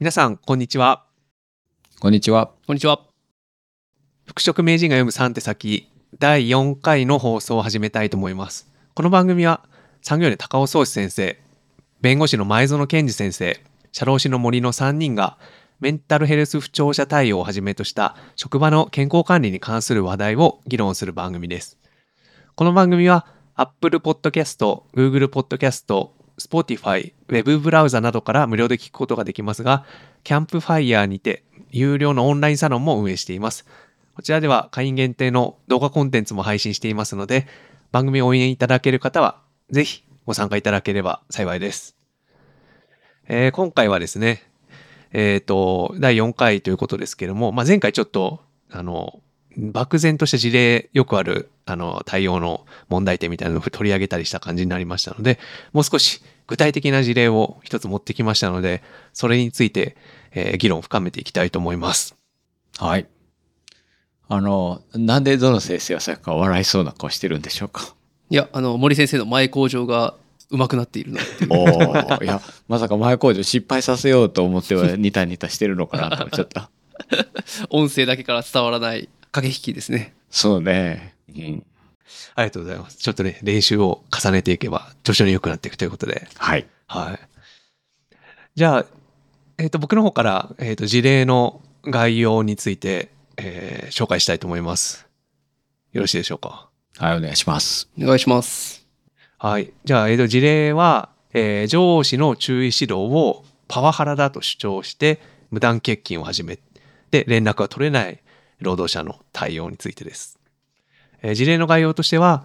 皆さん、こんにちは。こんにちは。こんにちは。服飾名人が読む3手先、第4回の放送を始めたいと思います。この番組は、産業医の高尾宗志先生、弁護士の前園健二先生、社労士の森の3人が、メンタルヘルス不調者対応をはじめとした職場の健康管理に関する話題を議論する番組です。この番組は Apple Podcast、Google Podcast、Spotify、Web ブブラウザなどから無料で聞くことができますが、キャンプファイヤーにて有料のオンラインサロンも運営しています。こちらでは会員限定の動画コンテンツも配信していますので、番組を応援いただける方は、ぜひご参加いただければ幸いです。えー今回はですね、えっ、と、第4回ということですけども、まあ、前回ちょっと、あの、漠然とした事例、よくある、あの、対応の問題点みたいなのを取り上げたりした感じになりましたので、もう少し具体的な事例を一つ持ってきましたので、それについて、えー議論を深めていきたいと思います。はい。あの、なんでどの先生はさっきから笑いそうな顔してるんでしょうか？いや、あの、森先生の前工場が上手くなっているなっていう。おお、いや、まさか前工場失敗させようと思ってはニタニタしてるのかなと思っちゃった。音声だけから伝わらない駆け引きですね。そうね。うん。ありがとうございます。ちょっとね、練習を重ねていけば、徐々に良くなっていくということで。はい。はい。じゃあ、えっ、と、僕の方から、えっ、と、事例の概要について、えー紹介したいと思います。よろしいでしょうか？はい、お願いします。お願いします。はい。じゃあ、えっ、と、事例は、えー上司の注意指導をパワハラだと主張して、無断欠勤を始めて、連絡が取れない労働者の対応についてです。え事例の概要としては、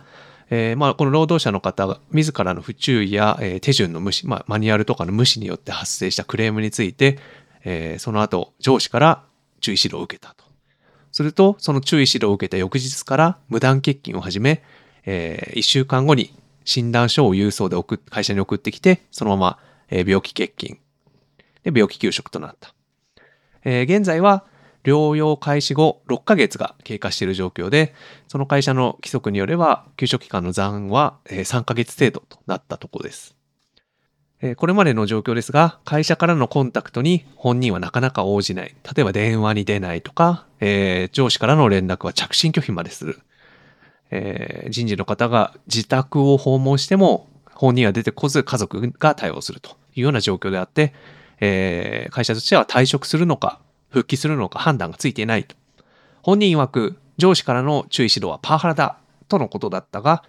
えーまあ、この労働者の方が自らの不注意や、えー手順の無視、まあ、マニュアルとかの無視によって発生したクレームについて、えーその後、上司から注意指導を受けたと。すると、その注意指導を受けた翌日から無断欠勤を始め、え1週間後に診断書を郵送で送会社に送ってきて、そのまま、え病気欠勤で病気休職となった。え現在は療養開始後6ヶ月が経過している状況で、その会社の規則によれば、休職期間の残は3ヶ月程度となったところです。これまでの状況ですが、会社からのコンタクトに本人はなかなか応じない。例えば電話に出ないとか、えー上司からの連絡は着信拒否までする。えー人事の方が自宅を訪問しても本人は出てこず家族が対応するというような状況であって、えー会社としては退職するのか復帰するのか判断がついていないと。本人曰く上司からの注意指導はパワハラだとのことだったが、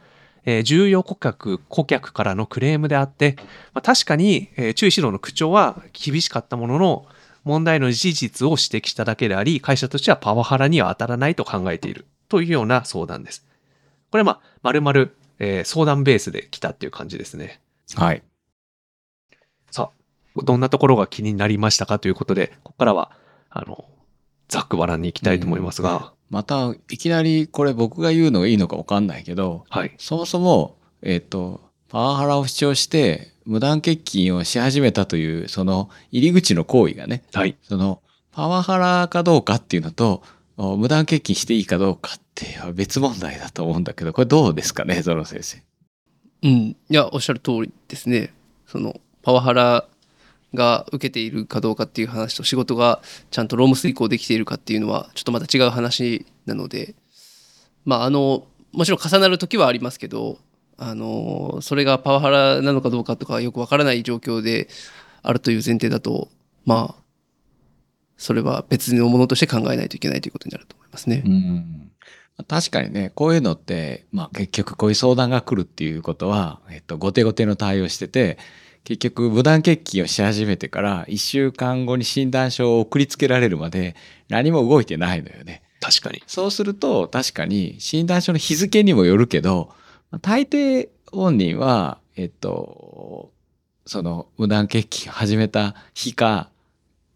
えー重要顧客、顧客からのクレームであって、まあ、確かに、えー注意指導の口調は厳しかったものの、問題の事実を指摘しただけであり、会社としてはパワハラには当たらないと考えているというような相談です。これはまあ、丸々、えー相談ベースで来たっていう感じですね。はい。さあ、どんなところが気になりましたかということで、ここからは、あの、ざっくばらんに行きたいと思いますが、また、いきなりこれ僕が言うのがいいのかわかんないけど、はい。そもそも、えっ、と、パワハラを主張して、無断欠勤をし始めたという、その入り口の行為がね、はい。その、パワハラかどうかっていうのと、お無断欠勤していいかどうかっていうのは別問題だと思うんだけど、これどうですかね、ゾロ先生。うん。いや、おっしゃる通りですね。その、パワハラが受けているかどうかっていう話と仕事がちゃんと労務遂行できているかっていうのはちょっとまた違う話なのでまああのもちろん重なる時はありますけどあのそれがパワハラなのかどうかとかよくわからない状況であるという前提だとまあそれは別のものとして考えないといけないということになると思いますね。うん確かにね、こういうのって、まあ結局こういう相談が来るっていうことは、えっと、後手後手の対応してて、結局無断欠勤をし始めてから1週間後に診断書を送りつけられるまで何も動いてないのよね。確かに。そうすると確かに診断書の日付にもよるけど、まあ大抵本人は、えっと、その無断欠勤を始めた日か、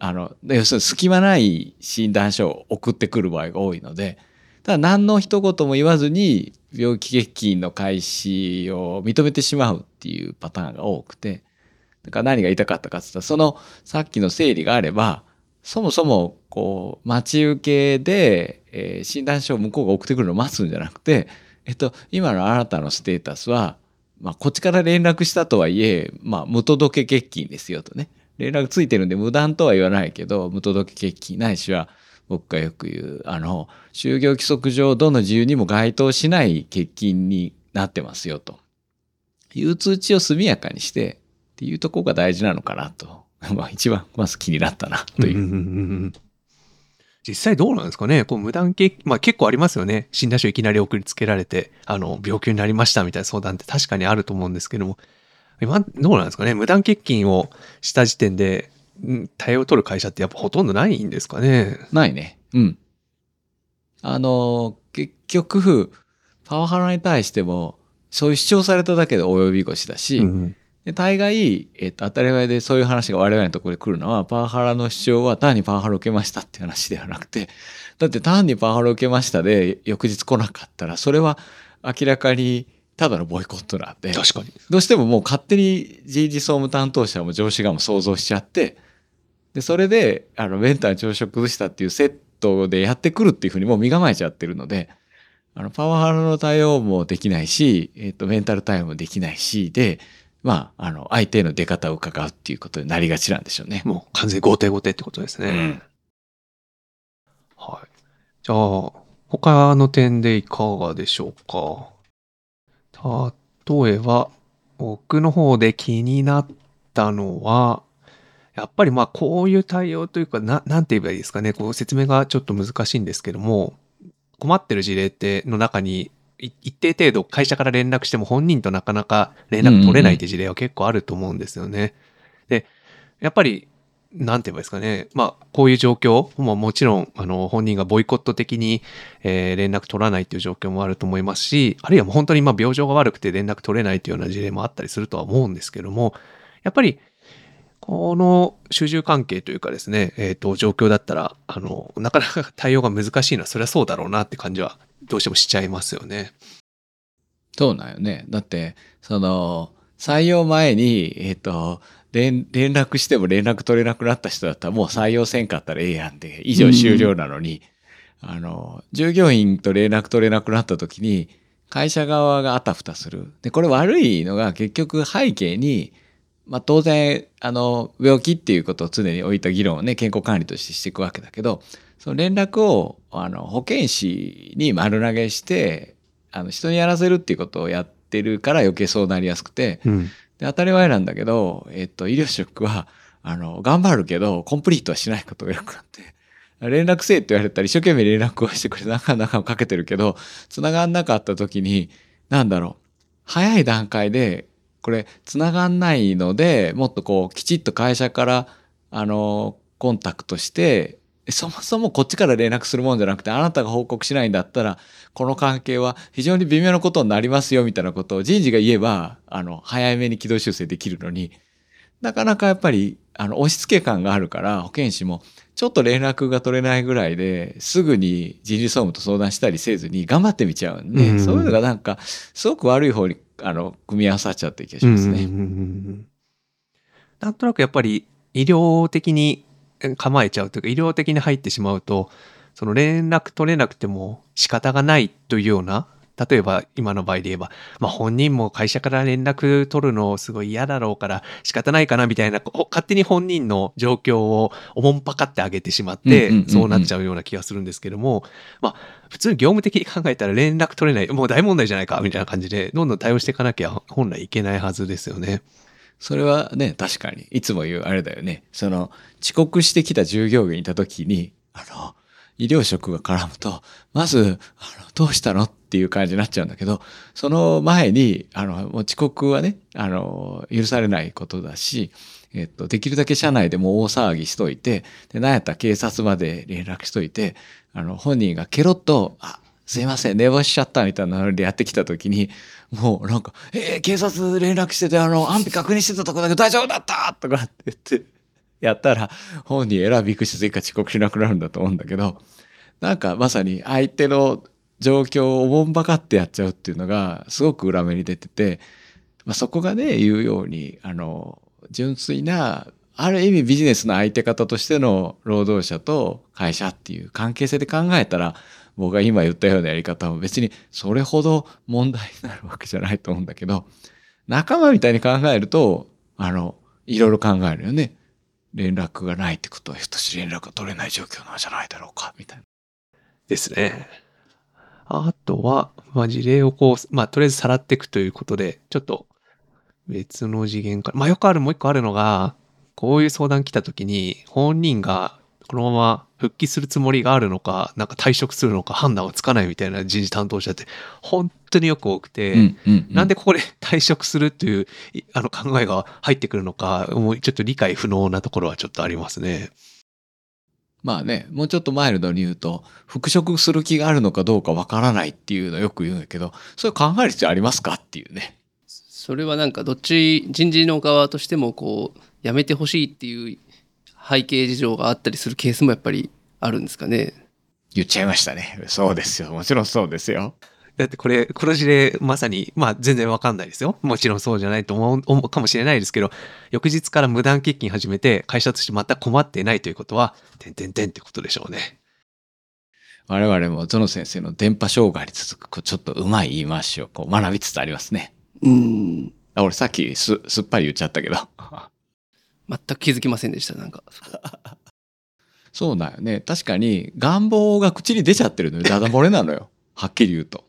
あの、要するに隙間ない診断書を送ってくる場合が多いので、ただ何の一言も言わずに病気欠勤の開始を認めてしまうっていうパターンが多くて、だから何が言いたかったかって言ったら、そのさっきの整理があれば、そもそもこう待ち受けで、えー診断書を向こうが送ってくるのを待つんじゃなくて、えっと、今のあなたのステータスは、まあ、こっちから連絡したとはいえ、まあ、無届け欠勤ですよとね。連絡ついてるんで無断とは言わないけど、無届け欠勤ないしは、僕がよく言う、あの、就業規則上どの自由にも該当しない欠勤になってますよと。いう通知を速やかにしてっていうところが大事なのかなと。まあ一番まず気になったなという。実際どうなんですかねこう無断欠まあ結構ありますよね。診断書いきなり送りつけられて、あの、病気になりましたみたいな相談って確かにあると思うんですけども、今、どうなんですかね無断欠勤をした時点で、ん対応を取る会社ってやっぱほとんどないんですかねないね。うん。あの、結局、パワハラに対しても、そういう主張されただけで及び腰だし、うんで大概、えっと、当たり前でそういう話が我々のところで来るのは、パワハラの主張は単にパワハラを受けましたっていう話ではなくて、だって単にパワハラを受けましたで、翌日来なかったら、それは明らかにただのボイコットなんで、確かに。どうしてももう勝手に人事総務担当者も上司がも想像しちゃって、で、それで、あの、メンターの調子を崩したっていうセットでやってくるっていうふうにもう身構えちゃってるので、あの、パワハラの対応もできないし、えっ、と、メンタル対応もできないし、で、まあ、あの、相手の出方を伺うっていうことになりがちなんでしょうね。もう完全に後手後手ってことですね。うんはい。じゃあ、他の点でいかがでしょうか？例えば、僕の方で気になったのは、やっぱりまあこういう対応というか、ななんて言えばいいですかね。こう説明がちょっと難しいんですけども、困ってる事例っての中に、い一定程度会社から連絡しても本人となかなか連絡取れないって事例は結構あると思うんですよね。で、やっぱりなんて言えばいいですかね。まあ、こういう状況ももちろん、あの、本人がボイコット的に、えー連絡取らないっていう状況もあると思いますし、あるいはもう本当にまあ病状が悪くて連絡取れないっていうような事例もあったりするとは思うんですけども、やっぱり、この主従関係というかですね、えっ、と、状況だったら、あの、なかなか対応が難しいのは、そりゃそうだろうなって感じは、どうしてもしちゃいますよね。そうなんよね。だって、その、採用前に、えっ、と、連連絡しても連絡取れなくなった人だったらもう採用せんかったらええやんで、以上終了なのに、あの、従業員と連絡取れなくなった時に、会社側があたふたする。で、これ悪いのが結局背景に、まあ当然、あの、病気っていうことを常に置いた議論をね、健康管理としてしていくわけだけど、その連絡を、あの、保健師に丸投げして、あの、人にやらせるっていうことをやってるから余計そうなりやすくて、うん。で当たり前なんだけど、えっと、医療職は、あの、頑張るけど、コンプリートはしないことがよくなって、連絡せえって言われたら一生懸命連絡をしてくれて、なかなかかけてるけど、繋がんなかった時に、なんだろう、早い段階で、これ、繋がんないので、もっとこう、きちっと会社から、あの、コンタクトして、そもそもこっちから連絡するもんじゃなくて、あなたが報告しないんだったら、この関係は非常に微妙なことになりますよ、みたいなことを人事が言えば、あの、早めに軌道修正できるのに、なかなかやっぱり、あの、押し付け感があるから、保健師も、ちょっと連絡が取れないぐらいで、すぐに人事総務と相談したりせずに頑張ってみちゃうんで、うん。そういうのがなんか、すごく悪い方に、あの、組み合わさっちゃってる気がしますね。うんうんうんうん。なんとなくやっぱり医療的に構えちゃうというか医療的に入ってしまうとその連絡取れなくても仕方がないというような例えば今の場合で言えば、まあ、本人も会社から連絡取るのすごい嫌だろうから仕方ないかなみたいな勝手に本人の状況をおもんぱかってあげてしまってそうなっちゃうような気がするんですけども、まあ、普通に業務的に考えたら連絡取れないもう大問題じゃないかみたいな感じでどんどん対応していかなきゃ本来いけないはずですよね。それはね、確かに、いつも言うあれだよね。その、遅刻してきた従業員いた時に、あの、医療職が絡むと、まず、あの、どうしたのっていう感じになっちゃうんだけど、その前に、あの、もう遅刻はね、あの、許されないことだし、えっと、できるだけ社内でも大騒ぎしといて、で、なんやったら警察まで連絡しといて、あの、本人がケロッと、あ、すいません、寝坊しちゃったみたいなのでやってきた時に、もうなんか、えー警察連絡してて、あの、安否確認してたとこだけど大丈夫だったとかって言って、やったら、本人えらいびくし追加遅刻しなくなるんだと思うんだけど、なんかまさに相手の状況をおもんばかってやっちゃうっていうのが、すごく裏目に出てて、まあ、そこがね、言うように、あの、純粋な、ある意味ビジネスの相手方としての労働者と会社っていう関係性で考えたら、僕が今言ったようなやり方も別にそれほど問題になるわけじゃないと思うんだけど、仲間みたいに考えると、あの、いろいろ考えるよね。連絡がないってことはひょっとし連絡が取れない状況なんじゃないだろうかみたいな。ですね。あとは、まあ、事例をこう、まあ、とりあえずさらっていくということで、ちょっと別の次元から、まあ、よくあるもう一個あるのが、こういう相談来た時に、本人がこのまま復帰するつもりがあるのか、なんか退職するのか判断がつかないみたいな人事担当者って、本当によく多くて、うんうんなんでここで退職するっていういあの考えが入ってくるのか、もうちょっと理解不能なところはちょっとありますね。まあね、もうちょっとマイルドに言うと、復職する気があるのかどうかわからないっていうのよく言うんだけど、それ考える必要ありますかっていうね。それはなんかどっち人事の側としてもこうやめてほしいっていう背景事情があったりするケースもやっぱりあるんですかね。言っちゃいましたね。そうですよ。もちろんそうですよ。だってこれ、この事例、まさに、まあ全然わかんないですよ。もちろんそうじゃないと思う思うかもしれないですけど、翌日から無断欠勤始めて、会社として全く困っていないということは、てんてんてんってことでしょうね。我々もゾノ先生の電波障害に続く、こうちょっとうまい言い回しをこう学びつつありますね。うん。あ俺さっきすすっぱり言っちゃったけど。全く気づきませんでした。なんか。そうだよね。確かに願望が口に出ちゃってるのよ。ダダ漏れなのよ。はっきり言うと。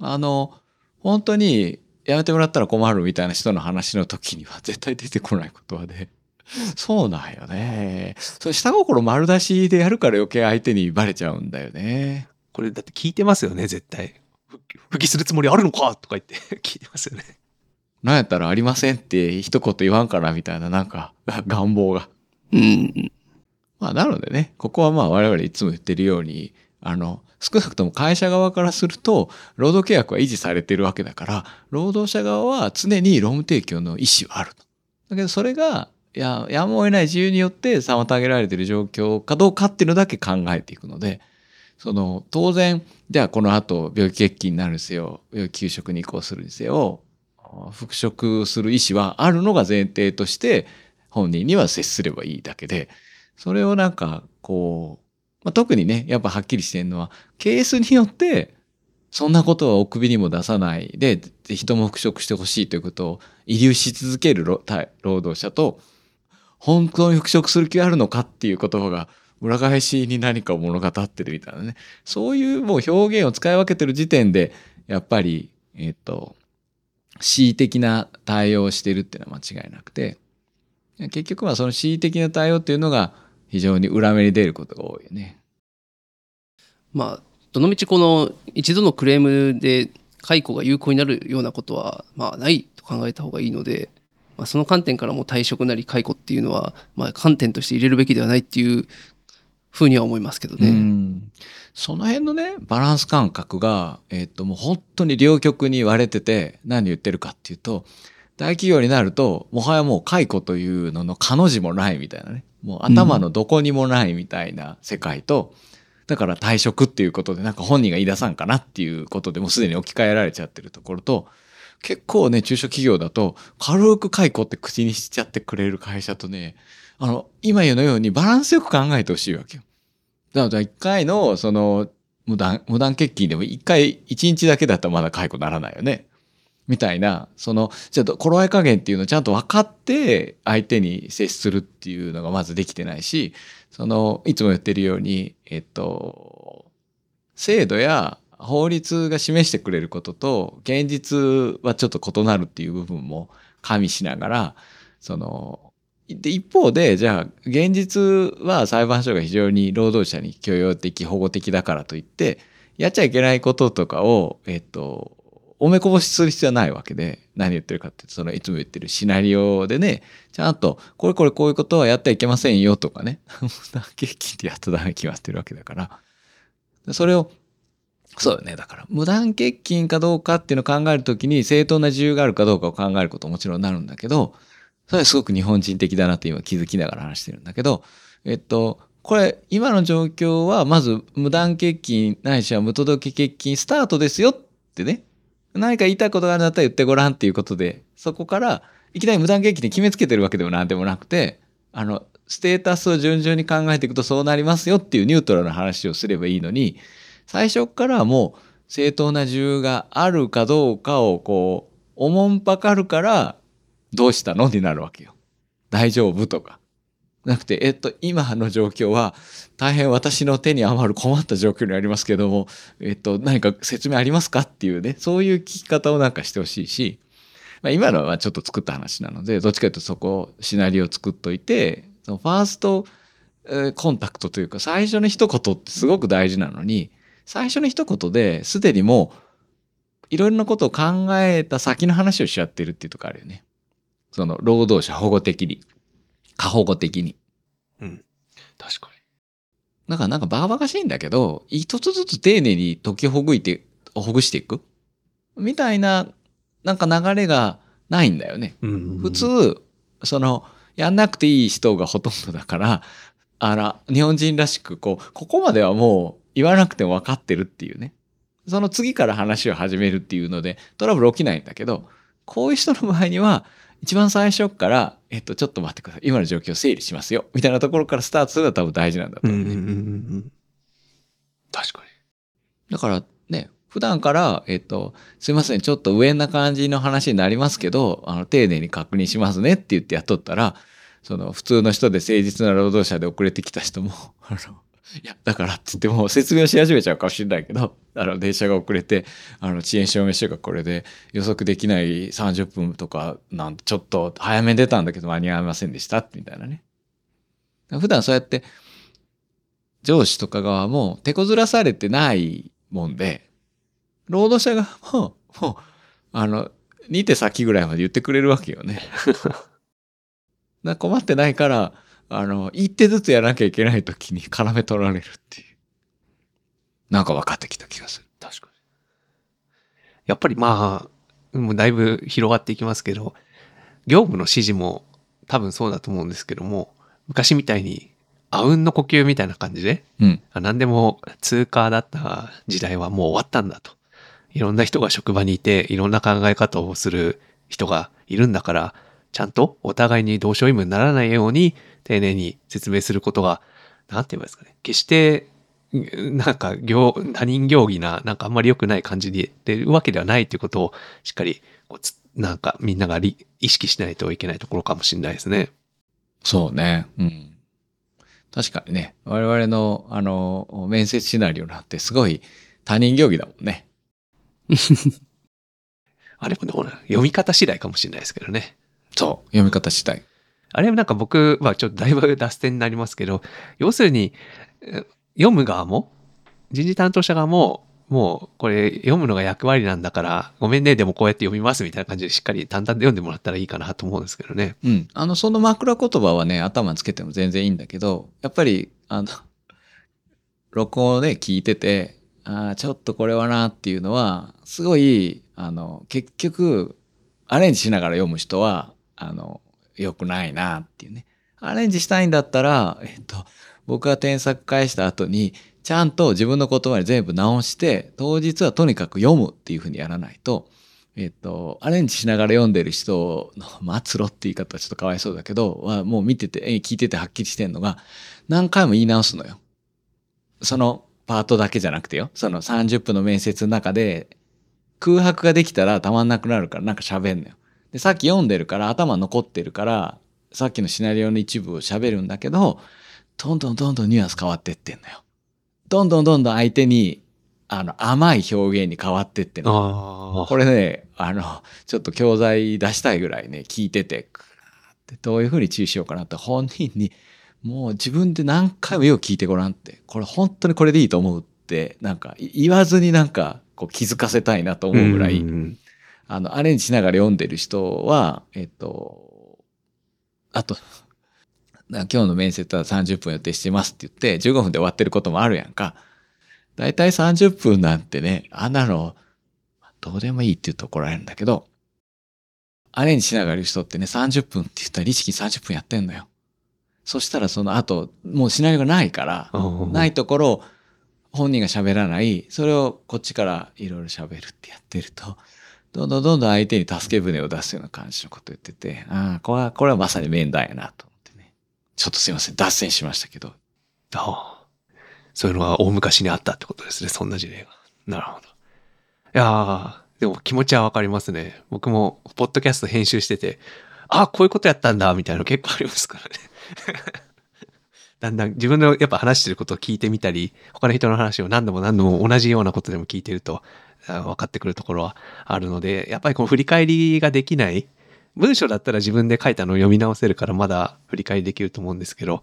あの、本当にやめてもらったら困るみたいな人の話の時には絶対出てこない言葉で。そうなんよね。それ下心丸出しでやるから余計相手にバレちゃうんだよね。これだって聞いてますよね、絶対。復帰するつもりあるのかとか言って聞いてますよね。なんやったらありませんって一言言わんからみたいななんか 願望が。うん。まあ、なのでね、ここはまあ我々いつも言ってるように、あの、少なくとも会社側からすると、労働契約は維持されてるわけだから、労働者側は常に労務提供の意思はあると。だけどそれが、いや、やむを得ない自由によって妨げられている状況かどうかっていうのだけ考えていくので、その、当然、じゃあこの後病気欠勤になるにせよ、病気休職に移行するにせよ、復職する意思はあるのが前提として、本人には接すればいいだけで、それをなんか、こう、まあ、特にね、やっぱはっきりしてるのは、ケースによって、そんなことはお首にも出さないで、ぜひとも復職してほしいということを遺留し続ける労働者と、本当に復職する気があるのかっていう言葉が裏返しに何かを物語ってるみたいなね。そういうもう表現を使い分けてる時点で、やっぱり、えっ、と、恣意的な対応をしてるっていうのは間違いなくて、結局はその恣意的な対応っていうのが非常に裏目に出ることが多いよね。まあ、どのみちこの一度のクレームで解雇が有効になるようなことは、まあ、ないと考えた方がいいので、まあ、その観点からも退職なり解雇っていうのは、まあ、観点として入れるべきではないっていうふうには思いますけどね。その辺のね、バランス感覚が、えっ、と、もう本当に両極に割れてて、何言ってるかっていうと、大企業になると、もはやもう解雇というのの可の字もないみたいなね。もう頭のどこにもないみたいな世界と、だから退職っていうことでなんか本人が言い出さんかなっていうことでもうすでに置き換えられちゃってるところと、結構ね、中小企業だと、軽く解雇って口にしちゃってくれる会社とね、あの、今言うのようにバランスよく考えてほしいわけよ。だから一回の、その、無断、無断欠勤でも一回、一日だけだったらまだ解雇ならないよね。みたいな、その、じゃあ、頃合い加減っていうのをちゃんと分かって、相手に接するっていうのがまずできてないし、その、いつも言ってるように、えっと、制度や法律が示してくれることと、現実はちょっと異なるっていう部分も加味しながら、その、で、一方で、じゃあ、現実は裁判所が非常に労働者に許容的、保護的だからといって、やっちゃいけないこととかを、えっと、おめこぼしする必要はないわけで、何言ってるかっていうと、そのいつも言ってるシナリオでね、ちゃんと、これこれこういうことはやってはいけませんよとかね、無断欠勤ってやっとダメ決まってるわけだから、それを、そうよね。だから、無断欠勤かどうかっていうのを考えるときに、正当な自由があるかどうかを考えることももちろんなるんだけど、それはすごく日本人的だなって今気づきながら話してるんだけど、えっと、これ、今の状況は、まず、無断欠勤、ないしは無届け欠勤スタートですよってね。何か言いたいことがあるんだったら言ってごらんっていうことで、そこから、いきなり無断欠勤で決めつけてるわけでもなんでもなくて、あの、ステータスを順々に考えていくとそうなりますよっていうニュートラルな話をすればいいのに、最初からもう正当な自由があるかどうかをこう、おもんぱかるから、どうしたの？になるわけよ。大丈夫？とか。なくて、えっと、今の状況は大変私の手に余る困った状況にありますけども、えっと、何か説明ありますか？っていうね、そういう聞き方をなんかしてほしいし、まあ、今のはちょっと作った話なので、どっちかというとそこ、シナリオを作っといて、そのファーストえーコンタクトというか、最初の一言ってすごく大事なのに、最初の一言ですでにもう、いろいろなことを考えた先の話をしちゃってるっていうとこあるよね。その、労働者保護的に。過保護的に。うん。確かだからなんかバカバカしいんだけど、一つずつ丁寧に解きほぐいて、ほぐしていく？みたいな、なんか流れがないんだよね。に。うん普、通、その、やんなくていい人がほとんどだから、あら、日本人らしく、こう、ここまではもう言わなくても分かってるっていうね。その次から話を始めるっていうので、トラブル起きないんだけど、こういう人の場合には、一番最初から、えっと、ちょっと待ってください。今の状況を整理しますよ。みたいなところからスタートするのが多分大事なんだと思うね。うんうんうんうん。確かに。だからね、普段から、えっと、すいません、ちょっと上な感じの話になりますけど、あの、丁寧に確認しますねって言ってやっとったら、その、普通の人で誠実な労働者で遅れてきた人も、あの、いや、だからって言っても説明をし始めちゃうかもしれないけど、あの、電車が遅れて、あの、遅延証明書がこれで予測できない30分とか、なんてちょっと早めに出たんだけど間に合いませんでした、みたいなね。普段そうやって、上司とか側も手こずらされてないもんで、労働者側も、もう、あの、2手先ぐらいまで言ってくれるわけよね。な困ってないから、あの、一手ずつやらなきゃいけない時に絡め取られるっていう。なんか分かってきた気がする。確かに。やっぱりまあ、もうだいぶ広がっていきますけど、業務の指示も多分そうだと思うんですけども、昔みたいに、あうんの呼吸みたいな感じで、うん。あ何でも通過だった時代はもう終わったんだと。いろんな人が職場にいて、いろんな考え方をする人がいるんだから、ちゃんとお互いに同床異夢にならないように丁寧に説明することが、なんて言えばいいですかね。決して、うんなんか、行、他人行儀な、なんかあんまり良くない感じで出るわけではないということを、しっかり、こうつなんかみんながり意識しないといけないところかもしれないですね。そうね。うん。確かにね、我々の、あの、面接シナリオなんてすごい他人行儀だもんね。あれもどうなの読み方次第かもしれないですけどね。そう。読み方次第。あれはなんか僕はちょっとだいぶ脱線になりますけど、要するに、読む側も、人事担当者側も、もうこれ読むのが役割なんだから、ごめんね、でもこうやって読みますみたいな感じでしっかり淡々と読んでもらったらいいかなと思うんですけどね。うん。あの、その枕言葉はね、頭つけても全然いいんだけど、やっぱり、あの、録音をね、聞いてて、ああ、ちょっとこれはなっていうのは、すごい、あの、結局、アレンジしながら読む人は、あの、良くないなっていうね。アレンジしたいんだったら、えっと、僕が添削返した後に、ちゃんと自分の言葉に全部直して、当日はとにかく読むっていうふうにやらないと、えっと、アレンジしながら読んでる人の末路って言い方はちょっとかわいそうだけど、はもう見てて、聞いててはっきりしてんのが、何回も言い直すのよ。そのパートだけじゃなくてよ。その30分の面接の中で、空白ができたらたまんなくなるからなんか喋んのよ。で、さっき読んでるから頭残ってるから、さっきのシナリオの一部を喋るんだけど、どんどんどんどんニュアンス変わってってんのよ。どんどんどんどん相手に、あの、甘い表現に変わってってんの。これね、あの、ちょっと教材出したいぐらいね、聞いてて、どういうふうに注意しようかなって本人に、もう自分で何回もよく聞いてごらんって、これ本当にこれでいいと思うって、なんかい言わずになんかこう気づかせたいなと思うぐらい、んあの、アレンジしながら読んでる人は、えっと、あと、な今日の面接は30分予定してますって言って、15分で終わってることもあるやんか。だいたい30分なんてね、あんなの、どうでもいいって言うと怒られるんだけど、アレンジしながらいる人ってね、30分って言ったら意識30分やってんのよ。そしたらその後、もうシナリオがないから、ないところ、本人が喋らない、それをこっちからいろいろ喋るってやってると、どんどんどんどん相手に助け舟を出すような感じのこと言ってて、ああ、これは、これはまさに面談やなと思ってね。ちょっとすいません、脱線しましたけど。ああ。そういうのが大昔にあったってことですね、そんな事例が。なるほど。いやでも気持ちはわかりますね。僕も、ポッドキャスト編集してて、ああ、こういうことやったんだ、みたいなの結構ありますからね。だんだん自分のやっぱ話してることを聞いてみたり、他の人の話を何度も何度も同じようなことでも聞いてると、分かってくるところはあるので、やっぱりこの振り返りができない、文章だったら自分で書いたのを読み直せるからまだ振り返りできると思うんですけど、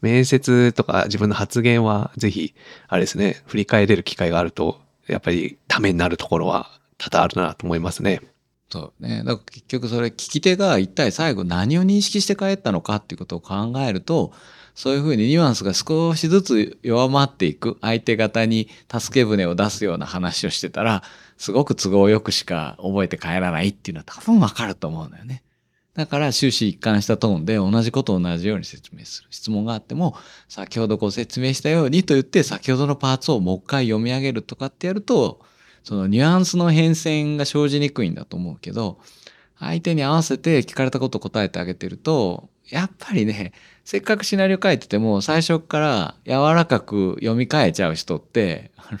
面接とか自分の発言はぜひ、あれですね、振り返れる機会があると、やっぱりためになるところは多々あるなと思いますね。そうね。だから結局それ聞き手が一体最後何を認識して帰ったのかっていうことを考えると、そういうふうにニュアンスが少しずつ弱まっていく相手方に助け舟を出すような話をしてたら、すごく都合よくしか覚えて帰らないっていうのは多分わかると思うんだよね。だから終始一貫したトーンで同じことを同じように説明する。質問があっても、先ほどご説明したようにと言って先ほどのパーツをもう一回読み上げるとかってやると、そのニュアンスの変遷が生じにくいんだと思うけど、相手に合わせて聞かれたことを答えてあげてると、やっぱりね、せっかくシナリオ書いてても最初から柔らかく読み替えちゃう人って、あの、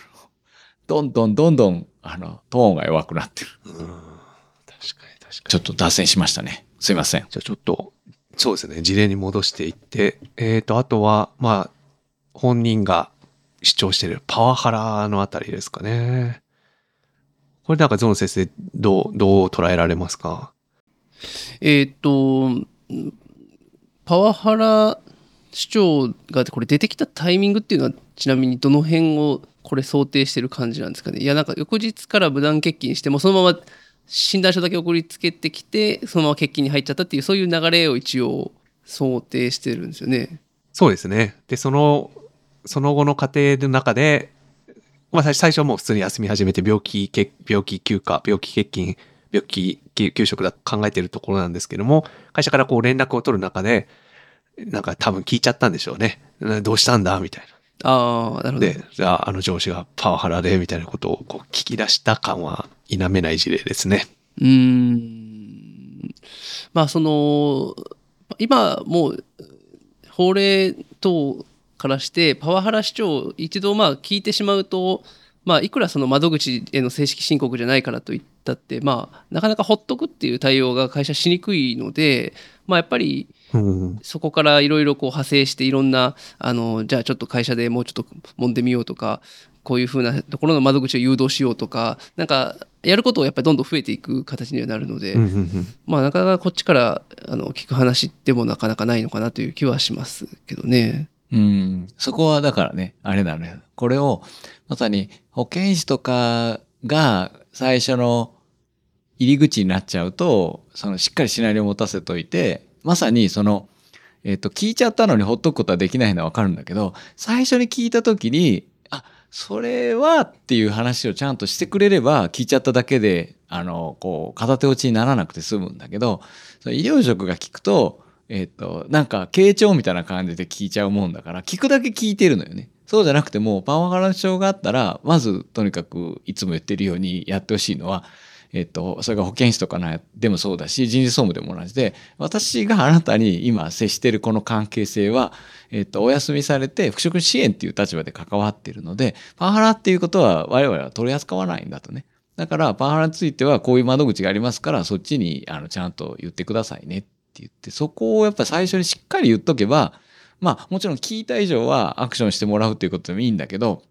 どんどんどんどん、あの、トーンが弱くなってる。うん。確かに確かに。ちょっと脱線しましたね。すいません。じゃあちょっと、そうですね、事例に戻していって、えっ、と、あとは、まあ、本人が主張しているパワハラのあたりですかね。これなんかゾン先生、どう、どう捉えられますか？えーっと、パワハラ主張がこれ出てきたタイミングっていうのはちなみにどの辺をこれ想定してる感じなんですかね？いやなんか翌日から無断欠勤してもそのまま診断書だけ送りつけてきてそのまま欠勤に入っちゃったっていうそういう流れを一応想定してるんですよね。そうですね。で、その、その後の過程の中で、まあ最初はもう普通に休み始めて病気、病気休暇、病気欠勤、病気休休職だと考えてるところなんですけども、会社からこう連絡を取る中で、なんか多分聞いちゃったんでしょうね。などうしたんだみたいな。ああなるほど。で、じゃああの上司がパワハラでみたいなことをこう聞き出した感は否めない事例ですね。うーんまあその今もう法令等からしてパワハラ主張を一度まあ聞いてしまうと、まあ、いくらその窓口への正式申告じゃないからといったって、まあ、なかなかほっとくっていう対応が会社しにくいので、まあ、やっぱりうん。そこからいろいろこう派生していろんなあのじゃあちょっと会社でもうちょっと揉んでみようとかこういうふうなところの窓口を誘導しようとかなんかやることをやっぱりどんどん増えていく形にはなるので、うんうんうんまあなかなかこっちからあの聞く話でもなかなかないのかなという気はしますけどね。うん。そこはだからね、あれなのよ。これを、まさに保健師とかが最初の入り口になっちゃうと、そのしっかりシナリオを持たせといて、まさにその、えっ、と、聞いちゃったのにほっとくことはできないのはわかるんだけど、最初に聞いた時に、あ、それはっていう話をちゃんとしてくれれば、聞いちゃっただけで、あの、こう、片手落ちにならなくて済むんだけど、その医療職が聞くと、えっ、と、なんか、傾聴みたいな感じで聞いちゃうもんだから、聞くだけ聞いてるのよね。そうじゃなくても、パワハラの症があったら、まず、とにかく、いつも言ってるようにやってほしいのは、えっと、それが保健師とかなでもそうだし、人事総務でも同じで、私があなたに今接してるこの関係性は、えっと、お休みされて、復職支援っていう立場で関わっているので、パワハラっていうことは我々は取り扱わないんだとね。だから、パワハラについてはこういう窓口がありますから、そっちに、あの、ちゃんと言ってくださいね言って、そこをやっぱり最初にしっかり言っとけば、まあ、もちろん聞いた以上はアクションしてもらうっていうことでもいいんだけど、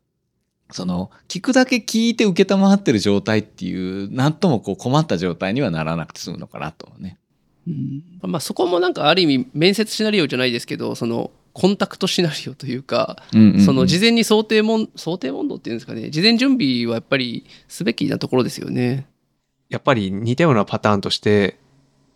その、聞くだけ聞いて受けたまってる状態っていう、なんともこう困った状態にはならなくて済むのかなとね。まあそこもなんかある意味面接シナリオじゃないですけどそのコンタクトシナリオというか、うんうんうんその事前に想定問想定問答っていうんですかね事前準備はやっぱりすべきなところですよね。やっぱり似たようなパターンとして、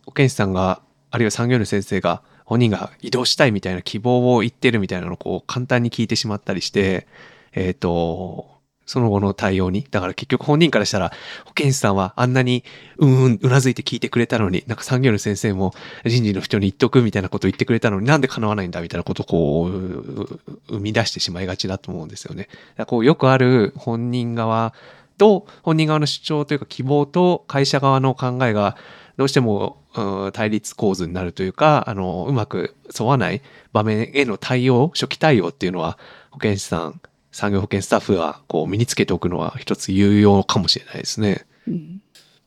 保健師さんが、あるいは産業医の先生が、本人が移動したいみたいな希望を言ってるみたいなのをこう簡単に聞いてしまったりして、えっ、と、その後の対応に。だから結局本人からしたら、保健師さんはあんなにうんうんうなずいて聞いてくれたのに、なんか産業医の先生も人事の人に言っとくみたいなことを言ってくれたのになんで叶わないんだみたいなことをこう、う生み出してしまいがちだと思うんですよね。だこうよくある本人側と本人側の主張というか希望と会社側の考えがどうしてもうん対立構図になるというかあのうまく沿わない場面への対応初期対応っていうのは保健師さん産業保険スタッフはこう身につけておくのは一つ有用かもしれないですね。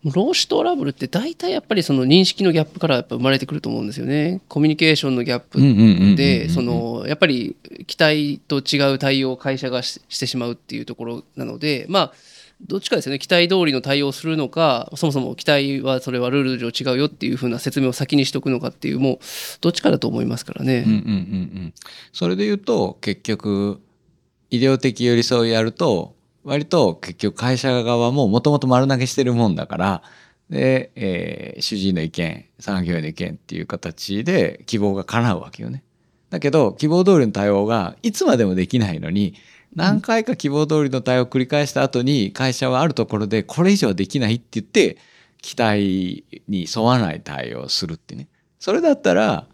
労使トラブルって大体やっぱりその認識のギャップからやっぱ生まれてくると思うんですよね。コミュニケーションのギャップうんうんうんうんうんでそのやっぱり期待と違う対応を会社がししてしまうっていうところなのでまあどっちかですよね期待通りの対応をするのかそもそも期待はそれはルール上違うよっていうふうな説明を先にしておくのかっていうもうどっちかだと思いますからね。うんうんうんうん。それで言うと結局医療的寄り添いやると割と結局会社側ももともと丸投げしてるもんだからで、えー主治医の意見産業医の意見っていう形で希望が叶うわけよね。だけど希望通りの対応がいつまでもできないのに何回か希望通りの対応を繰り返した後に会社はあるところでこれ以上できないって言って期待に沿わない対応をするってね。それだったら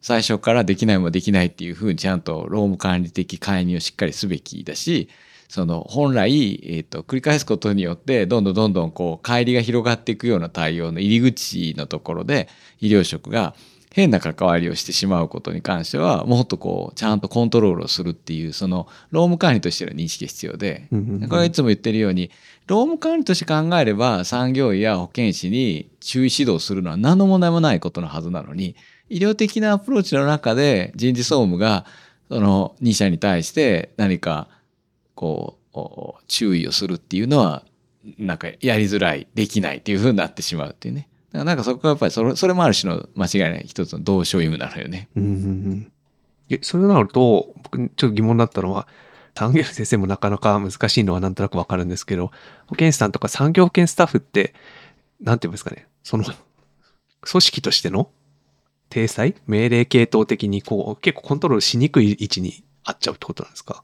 最初からできないもできないっていうふうにちゃんと労務管理的介入をしっかりすべきだしその本来、えー、と繰り返すことによってどんどんどんどんこう乖離が広がっていくような対応の入り口のところで医療職が変な関わりをしてしまうことに関してはもっとこうちゃんとコントロールをするっていうその労務管理としての認識が必要でうんうんうん。これはいつも言ってるように労務管理として考えれば産業医や保健師に注意指導するのは何の問題もないことのはずなのに医療的なアプローチの中で人事総務がその2社に対して何かこうお注意をするっていうのはなんかやりづらいできないっていうふうになってしまうっていうねなんかそこはやっぱりそれそれもある種の間違いない一つの同床異夢なのよね。うんうんうん。えそれなると、僕、ちょっと疑問だったのは、産業先生もなかなか難しいのはなんとなくわかるんですけど、保健師さんとか産業保健スタッフって、なんていうんですかね、その、組織としての体裁？命令系統的にこう、結構コントロールしにくい位置にあっちゃうってことなんですか？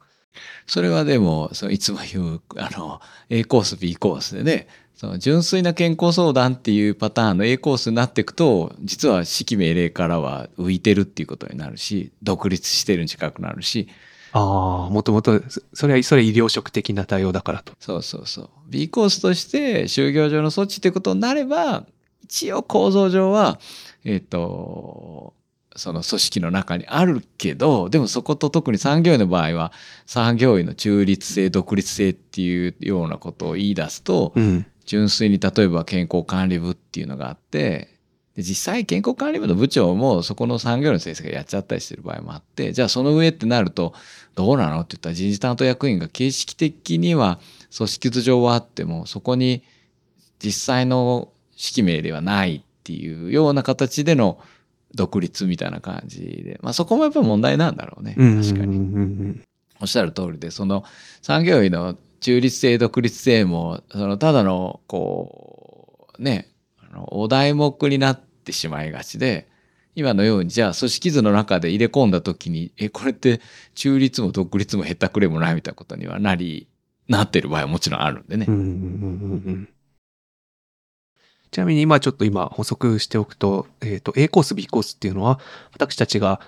それはでもそのいつも言うあの A コース B コースでねその純粋な健康相談っていうパターンの A コースになっていくと実は指揮命令からは浮いてるっていうことになるし独立してるに近くなるしああ、もともと、そそれは、それは医療職的な対応だからと。そうそうそう B コースとして就業上の措置っていうことになれば一応構造上はえっ、とその組織の中にあるけどでもそこと特に産業医の場合は産業医の中立性独立性っていうようなことを言い出すと、うん。純粋に例えば健康管理部っていうのがあってで実際健康管理部の部長もそこの産業医の先生がやっちゃったりしてる場合もあってじゃあその上ってなるとどうなのって言ったら人事担当役員が形式的には組織図上はあってもそこに実際の指揮命令はないっていうような形での独立みたいな感じで、まあ、そこもやっぱり問題なんだろうねうん確かに。おっしゃる通りでその産業医の中立性独立性もそのただのこうねあのお題目になってしまいがちで今のようにじゃあ組織図の中で入れ込んだ時にえこれって中立も独立もへったくれもないみたいなことにはなりなってる場合はもちろんあるんでね。ちなみに今ちょっと今補足しておくと、えっ、と、A コース、B コースっていうのは、私たちが、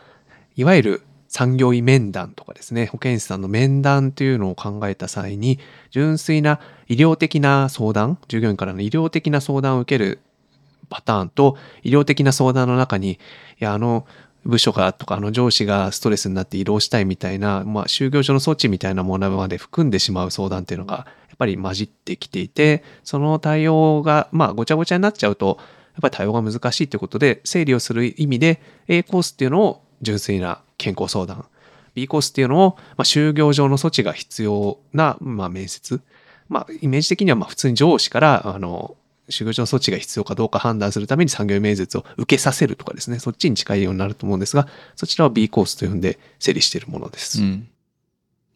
いわゆる産業医面談とかですね、保健師さんの面談というのを考えた際に、純粋な医療的な相談、従業員からの医療的な相談を受けるパターンと、医療的な相談の中に、いや、あの、部署がとか、あの上司がストレスになって移動したいみたいな、まあ、就業所の措置みたいなものまで含んでしまう相談っていうのが、やっぱり混じってきていて、その対応が、まあ、ごちゃごちゃになっちゃうと、やっぱり対応が難しいということで、整理をする意味で、A コースっていうのを純粋な健康相談、B コースっていうのを、まあ、就業上の措置が必要な、まあ、面接、まあ、イメージ的には、まあ、普通に上司から、あの、就業上の措置が必要かどうか判断するために産業面接を受けさせるとかですね、そっちに近いようになると思うんですが、そちらは B コースと呼んで整理しているものです。うん。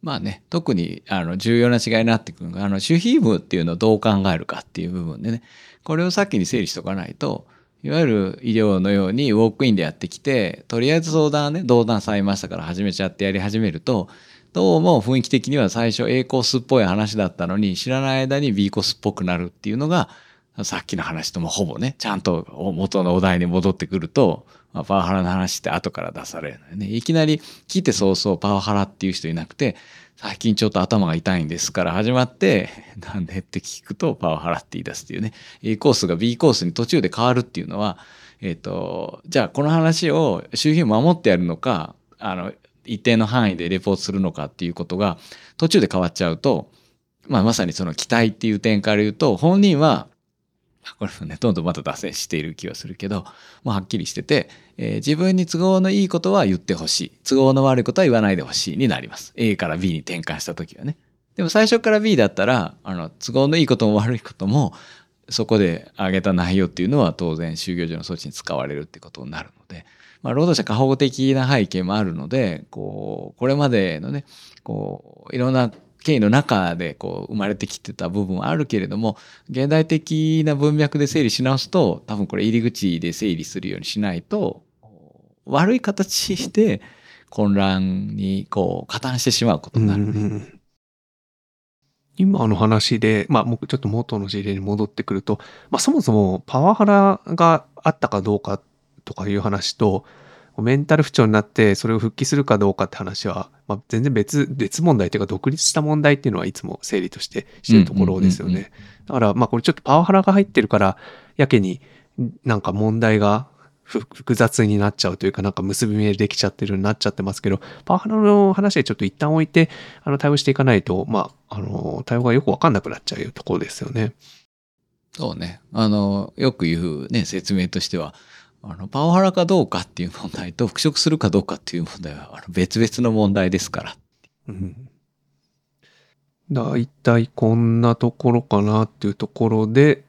まあね特にあの重要な違いになってくるのがあの守秘義務っていうのをどう考えるかっていう部分でね。これを先に整理しておかないといわゆる医療のようにウォークインでやってきてとりあえず相談ね同談されましたから始めちゃってやり始めるとどうも雰囲気的には最初 A コースっぽい話だったのに知らない間に B コースっぽくなるっていうのがさっきの話ともほぼねちゃんと元のお題に戻ってくると、まあ、パワハラの話って後から出されるのよねいきなり聞いて早々パワハラっていう人いなくて最近ちょっと頭が痛いんですから始まって なんでって聞くとパワハラって言い出すっていうね。A コースが B コースに途中で変わるっていうのはえっ、とじゃあこの話を周辺守ってやるのかあの一定の範囲でレポートするのかっていうことが途中で変わっちゃうと、まあ、まさにその期待っていう点から言うと本人はこれもねどんどんまた脱線している気がするけどもうはっきりしてて、えー自分に都合のいいことは言ってほしい。都合の悪いことは言わないでほしいになります。A から B に転換した時はね。でも最初から B だったらあの都合のいいことも悪いこともそこで挙げた内容っていうのは当然就業時の措置に使われるってことになるので、まあ、労働者過保護的な背景もあるのでこうこれまでのねこういろんな経緯の中でこう生まれてきてた部分はあるけれども現代的な文脈で整理し直すと多分これ入り口で整理するようにしないと悪い形で混乱にこう加担してしまうことになる。うんうん今の話で、まあ、もうちょっと元の事例に戻ってくると、まあ、そもそもパワハラがあったかどうかとかいう話と、メンタル不調になってそれを復帰するかどうかって話は、まあ、全然別、別問題というか独立した問題っていうのはいつも整理としてしてるところですよね。だから、まあこれちょっとパワハラが入ってるから、やけになんか問題がふ複雑になっちゃうというか、なんか結び目できちゃってるようになっちゃってますけど、パワハラの話でちょっと一旦置いて、あの、対応していかないと、まあ、あの、対応がよくわかんなくなっちゃうところですよね。そうね。あの、よく言うね、説明としては、あの、パワハラかどうかっていう問題と復職するかどうかっていう問題は、あの別々の問題ですから。うん。だいたいこんなところかなっていうところで、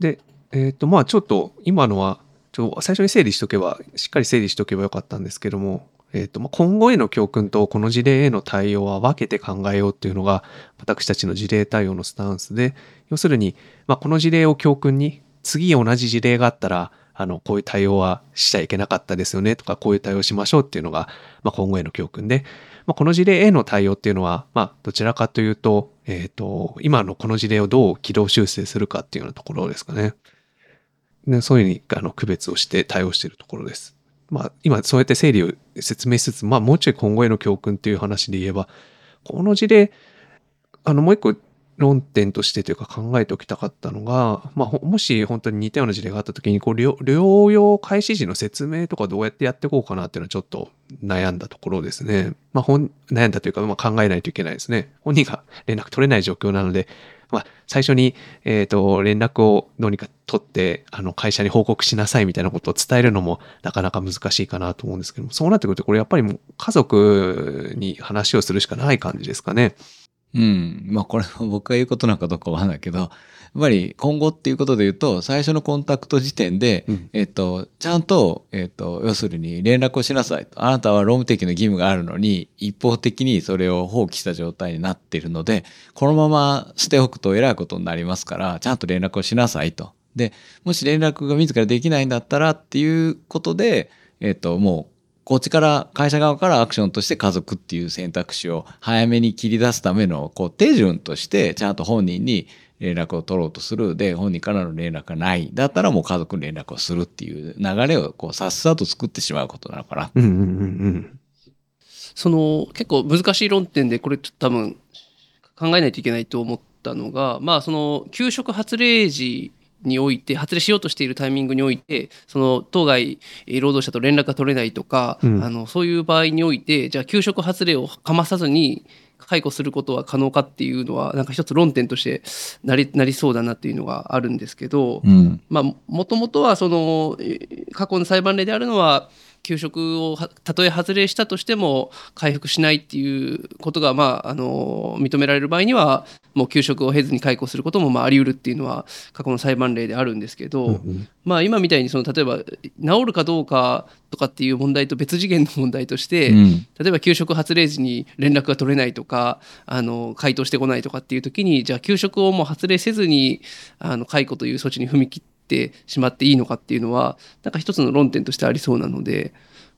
で、えっ、と、まあちょっと今のは、ちょ最初に整理しとけば、しっかり整理しとけばよかったんですけども、えっ、と、まあ今後への教訓とこの事例への対応は分けて考えようっていうのが、私たちの事例対応のスタンスで、要するに、まあこの事例を教訓に、次同じ事例があったら、あの、こういう対応はしちゃいけなかったですよねとか、こういう対応しましょうっていうのが、まあ今後への教訓で、まあ、この事例への対応っていうのは、まあ、どちらかというと、えっ、と、今のこの事例をどう軌道修正するかっていうようなところですかね。でそういうふうにあの区別をして対応しているところです。まあ、今そうやって整理を説明しつつ、まあ、もうちょい今後への教訓っていう話で言えば、この事例、あの、もう一個論点としてというか考えておきたかったのが、まあ、もし本当に似たような事例があった時に、こう、療養開始時の説明とかどうやってやっていこうかなっていうのはちょっと悩んだところですね。まあ、悩んだというか、まあ、考えないといけないですね。本人が連絡取れない状況なので、まあ、最初に、えっ、と、連絡をどうにか取って、あの、会社に報告しなさいみたいなことを伝えるのもなかなか難しいかなと思うんですけども、そうなってくると、これやっぱりもう家族に話をするしかない感じですかね。うん。まあこれは 僕が言うことなんかどうかわかんないけど、やっぱり今後っていうことで言うと、最初のコンタクト時点で、うんえっと、ちゃんと、えっと、要するに連絡をしなさいと。あなたは労務的な義務があるのに、一方的にそれを放棄した状態になっているので、このまま捨ておくと偉いことになりますから、ちゃんと連絡をしなさいと。で、もし連絡が自らできないんだったらっていうことで、えっと、もう、こっちから、会社側からアクションとして家族っていう選択肢を早めに切り出すための、こう、手順として、ちゃんと本人に連絡を取ろうとする。で、本人からの連絡がない。だったらもう家族に連絡をするっていう流れを、こう、さっさと作ってしまうことなのかな。うんうんうんうん。その結構難しい論点でこれちょっと多分考えないといけないと思ったのがまあその給食発令時において発令しようとしているタイミングにおいてその当該えー労働者と連絡が取れないとか、うんあのそういう場合においてじゃあ給食発令をかまさずに解雇することは可能かっていうのはなんか一つ論点としてなりなりそうだなっていうのがあるんですけど、うん。まあ、もともとはそのえー過去の裁判例であるのは給食をはたとえ外れしたとしても回復しないっていうことが、まあ、あの認められる場合にはもう給食を経ずに解雇することもまああり得るっていうのは過去の裁判例であるんですけど、うんうんまあ、今みたいにその例えば治るかどうかとかっていう問題と別次元の問題として、うん。例えば給食発令時に連絡が取れないとかあの回答してこないとかっていう時にじゃあ給食をもう発令せずにあの解雇という措置に踏み切ってしまっていいのかっていうのはなんか一つの論点としてありそうなので、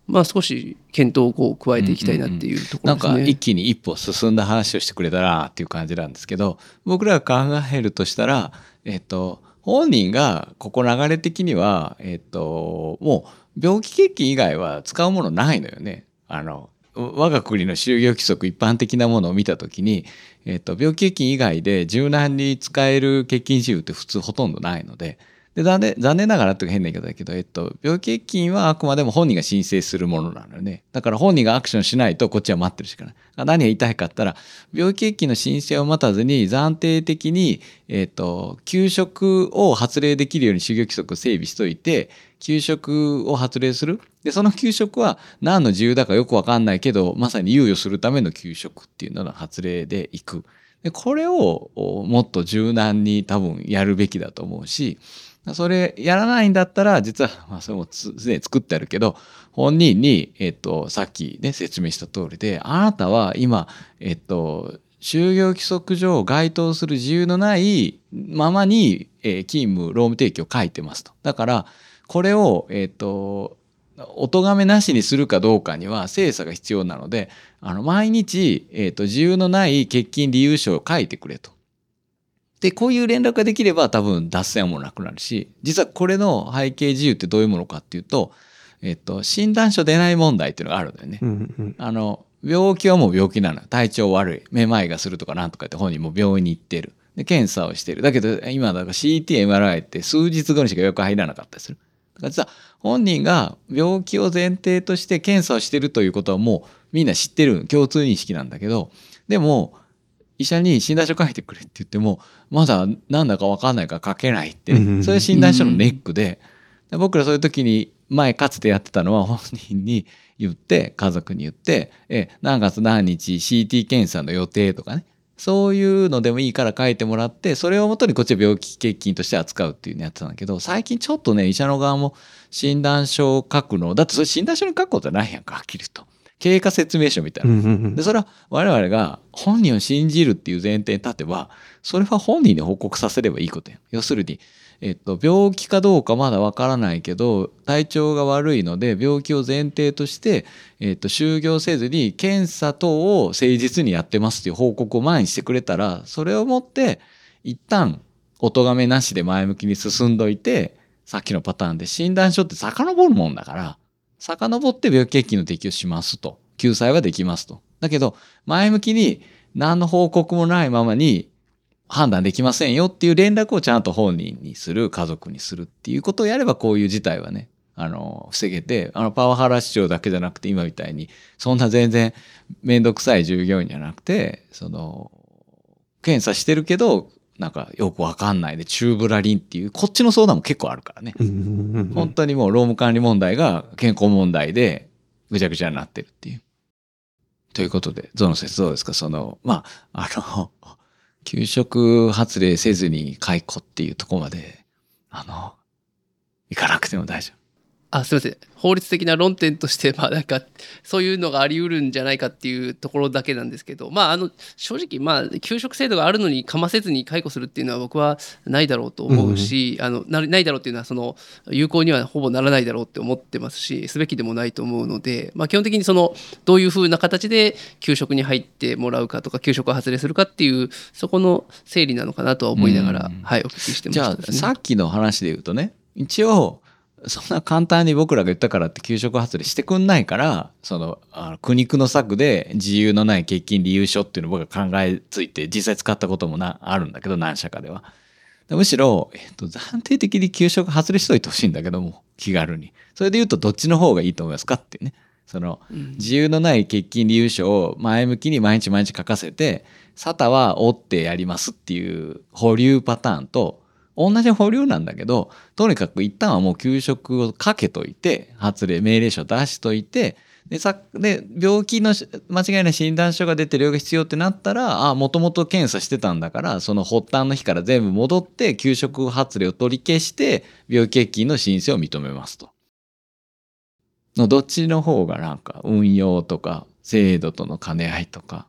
まあ、少し検討をこう加えていきたいなっていうところなんですね。か一気に一歩進んだ話をしてくれたらっていう感じなんですけど、僕らが考えるとしたら、えっと、本人がここ流れ的には、えっと、もう病気欠勤以外は使うものないのよね。あの、我が国の就業規則一般的なものを見たときに、えっと、病気欠勤以外で柔軟に使える欠勤自由って普通ほとんどないので、で残念残念ながらっていうか変な言い方だけど、えっと、病気欠勤はあくまでも本人が申請するものなのよね。だから本人がアクションしないとこっちは待ってるしかない。何が言いたいかったら、病気欠勤の申請を待たずに暫定的に、えっと、給食を発令できるように就業規則を整備しといて、給食を発令する。で、その給食は何の自由だかよくわかんないけど、まさに猶予するための給食っていうのの発令でいく。でこれをもっと柔軟に多分やるべきだと思うし、それやらないんだったら、実は、まあ、それもすでに作ってあるけど、本人に、えっと、さっきね、説明した通りで、あなたは今、えっと、就業規則上該当する自由のないままに、え、勤務、労務提供を書いてますと。だから、これを、えっと、お咎めなしにするかどうかには精査が必要なので、あの、毎日、えっと、自由のない欠勤理由書を書いてくれと。で、こういう連絡ができれば多分脱線もなくなるし、実はこれの背景自由ってどういうものかっていうと、えっと、診断書出ない問題っていうのがあるんだよね。うんうんあの、病気はもう病気なの。体調悪い。めまいがするとかなんとかって本人も病院に行ってる。で、検査をしてる。だけど、今だから CT、MRI って数日後にしか予約入らなかったりする。だから実は本人が病気を前提として検査をしてるということはもうみんな知ってる。共通認識なんだけど、でも、医者に診断書書いてくれって言っても、まだなんだかわかんないから書けないって、ね、そういう診断書のネックで、で僕らそういう時に前かつてやってたのは本人に言って家族に言ってえ何月何日 CT 検査の予定とかね。そういうのでもいいから書いてもらってそれをもとにこっちは病気欠勤として扱うっていうのやってたんだけど最近ちょっとね医者の側も診断書を書くのだってそれ診断書に書くことはないやんかはっきりと経過説明書みたいな。うんうんうん。でそれは我々が本人を信じるっていう前提に立てばそれは本人に報告させればいいことや要するに、えっと、病気かどうかまだわからないけど体調が悪いので病気を前提として、えっと、就業せずに検査等を誠実にやってますっていう報告を前にしてくれたらそれをもって一旦お咎めなしで前向きに進んどいてさっきのパターンで診断書って遡るもんだから遡って病気欠勤の適用しますと。救済はできますと。だけど、前向きに何の報告もないままに判断できませんよっていう連絡をちゃんと本人にする、家族にするっていうことをやればこういう事態はね、あの、防げて、あの、パワハラ市長だけじゃなくて今みたいに、そんな全然めんどくさい従業員じゃなくて、その、検査してるけど、なんかよくわかんないで、中ブラリンっていう、こっちの相談も結構あるからね。うんうんうん本当にもう労務管理問題が健康問題でぐちゃぐちゃになってるっていう。ということで、ゾノ説どうですか？その、まあ、あの、給食発令せずに解雇っていうところまで、あの、行かなくても大丈あすいません。法律的な論点としてまあなんかそういうのがあり得るんじゃないかっていうところだけなんですけどまああの正直まあ給食制度があるのにかませずに解雇するっていうのは僕はないだろうと思うし、あのなないだろうっていうのはその有効にはほぼならないだろうって思ってますしすべきでもないと思うので、まあ、基本的にそのどういうふうな形で給食に入ってもらうかとか給食を発令するかっていうそこの整理なのかなとは思いながら、うん。はいお聞きしてましたですねさっきの話で言うとね、一応、そんな簡単に僕らが言ったからって給食発令してくんないから、その、あの苦肉の策で自由のない欠勤理由書っていうのを僕が考えついて実際使ったこともなあるんだけど、何社かでは。むしろ、えっと、暫定的に給食発令しといてほしいんだけども、気軽に。それで言うとどっちの方がいいと思いますかっていうね。その、うん自由のない欠勤理由書を前向きに毎日毎日書かせて、サタは折ってやりますっていう保留パターンと、同じ保留なんだけど、とにかく一旦はもう給食をかけといて、発令命令書出しといて、で、さ、で、病気の間違いない診断書が出て療養が必要ってなったら、あ、もともと検査してたんだから、その発端の日から全部戻って、給食発令を取り消して、病気欠勤の申請を認めますと。のどっちの方がなんか運用とか制度との兼ね合いとか。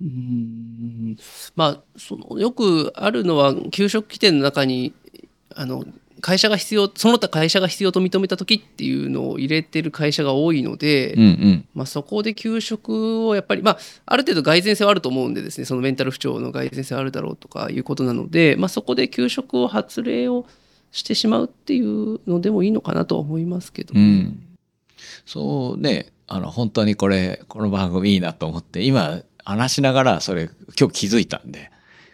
うーんまあそのよくあるのは給食規定の中にあの会社が必要その他会社が必要と認めた時っていうのを入れてる会社が多いので、うんうん。まあ、そこで給食をやっぱり、まあ、ある程度蓋然性はあると思うんでですねそのメンタル不調の蓋然性はあるだろうとかいうことなので、まあ、そこで給食を発令をしてしまうっていうのでもいいのかなとは思いますけど、うん。そうね、あの、本当にこれ、この番組いいなと思って、今話しながらそれ今日気づいたんで、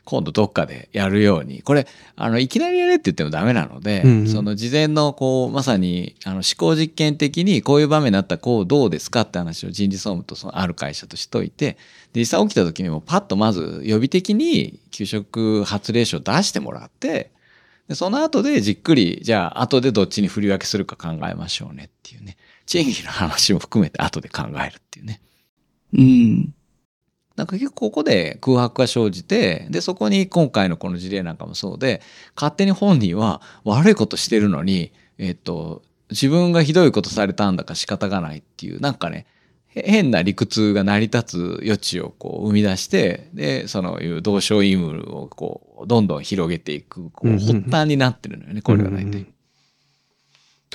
今度どっかでやるようにこれあのいきなりやれって言ってもダメなので、うんうんその事前のこうまさにあの思考実験的にこういう場面になったらこうどうですかって話を人事総務とそのある会社としといてで実際起きた時にもパッとまず予備的に給食発令書を出してもらってでその後でじっくりじゃあ後でどっちに振り分けするか考えましょうねっていうね賃金の話も含めて後で考えるっていうね。うん。なんか結構ここで空白が生じて、で、そこに今回のこの事例なんかもそうで、勝手に本人は悪いことしてるのに、えっと、自分がひどいことされたんだか仕方がないっていう、なんかね、へ変な理屈が成り立つ余地をこう生み出して、で、そのいう同床異夢をこう、どんどん広げていく、こう、発端になってるのよね、これが大体。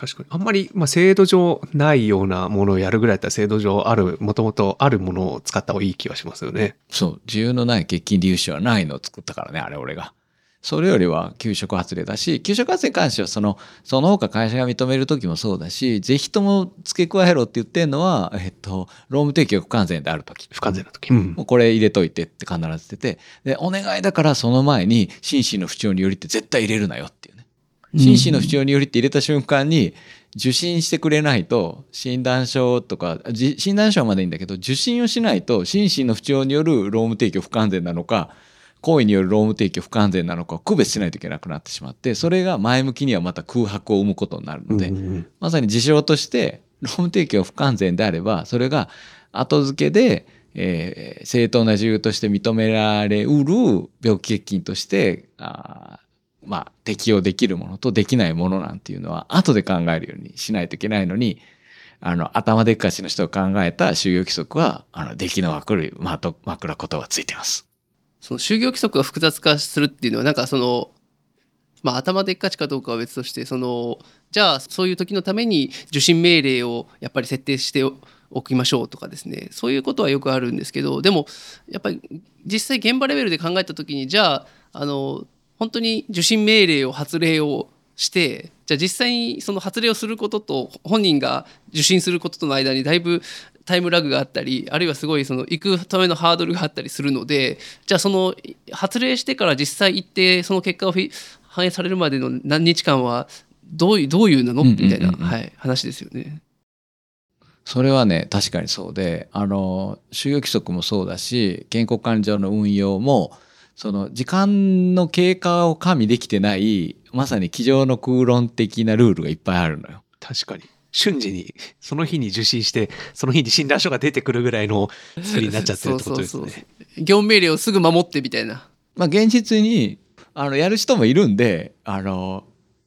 確かにあんまり、まあ、制度上ないようなものをやるぐらいだったら制度上あるもともとあるものを使った方がいい気がしますよね。そう、自由のない欠勤理由書はないのを作ったからね、あれ俺が。それよりは給食発令だし、給食発令に関してはその、その他会社が認める時もそうだし、ぜひとも付け加えろって言ってんのは、えっと、労務提供が不完全である時。不完全な時。うんもうこれ入れといてって必ず言ってて、で、お願いだからその前に、心身の不調によりって絶対入れるなよっていうね。心身の不調によりって入れた瞬間に、受診してくれないと、診断書とか、じ診断書はまだいいんだけど、受診をしないと、心身の不調による労務提供不完全なのか、行為による労務提供不完全なのかを区別しないといけなくなってしまって、それが前向きにはまた空白を生むことになるので、うんうん。まさに事象として労務提供不完全であればそれが後付けで、えー正当な自由として認められうる病気欠勤としてあーまあ適用できるものとできないものなんていうのは後で考えるようにしないといけないのにあの頭でっかちの人が考えた就業規則はあの出来の枕るまと枕言葉ついてます。その就業規則が複雑化するっていうのはなんかそのまあ頭でっかちかどうかは別としてそのじゃあそういう時のために受診命令をやっぱり設定しておきましょうとかですねそういうことはよくあるんですけどでもやっぱり実際現場レベルで考えた時にじゃああの本当に受診命令を発令をしてじゃあ実際にその発令をすることと本人が受診することとの間にだいぶタイムラグがあったりあるいはすごいその行くためのハードルがあったりするのでじゃあその発令してから実際行ってその結果を反映されるまでの何日間はどういうどういうなの？みたいな、はい、話ですよね。それはね確かにそうであの就業規則もそうだし健康管理上の運用もその時間の経過を加味できてないまさに机上の空論的なルールがいっぱいあるのよ。確かに。瞬時に、その日に受診して、その日に診断書が出てくるぐらいの作りになっちゃってるってことですそうそうね。業務命令をすぐ守ってみたいな。まあ現実にあのやる人もいるんであの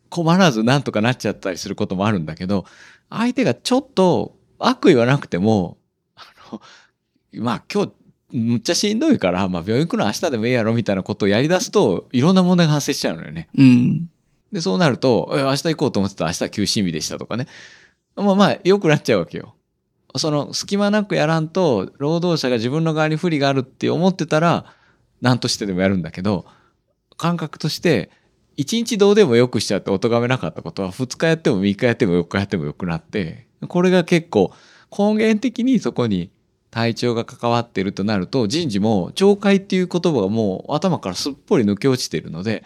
困らずなんとかなっちゃったりすることもあるんだけど相手がちょっと悪意はなくてもあのまあ今日むっちゃしんどいから、まあ、病院行くの明日でもいいやろみたいなことをやりだすといろんな問題が発生しちゃうのよね。うん。でそうなるとえ明日行こうと思ってた明日は休診日でしたとかねまあまあ良くなっちゃうわけよ。その隙間なくやらんと労働者が自分の側に不利があるって思ってたら何としてでもやるんだけど感覚として一日どうでもよくしちゃってお咎めなかったことは2日やっても3日やっても4日やってもよくなってこれが結構根源的にそこに体調が関わっているとなると人事も懲戒っていう言葉がもう頭からすっぽり抜け落ちているので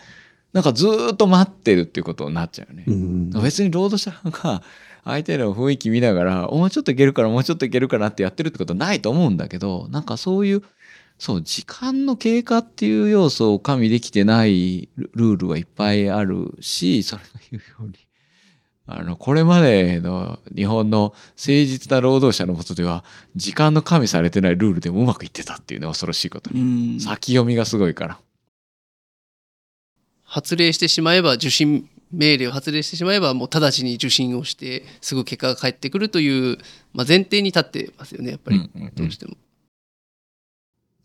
なんかずーっと待ってるっていうことになっちゃうよね。うん別に労働者が相手の雰囲気見ながらもうちょっといけるからもうちょっといけるかなってやってるってことはないと思うんだけどなんかそういうそう時間の経過っていう要素を加味できてないルルールはいっぱいあるしそれが言うようにあのこれまでの日本の誠実な労働者のもとでは時間の加味されてないルールでもうまくいってたっていうね恐ろしいことにうん先読みがすごいから。発令してしまえば受診命令を発令してしまえばもう直ちに受診をしてすぐ結果が返ってくるという、まあ、前提に立ってますよねやっぱりうんうんうんどうしても。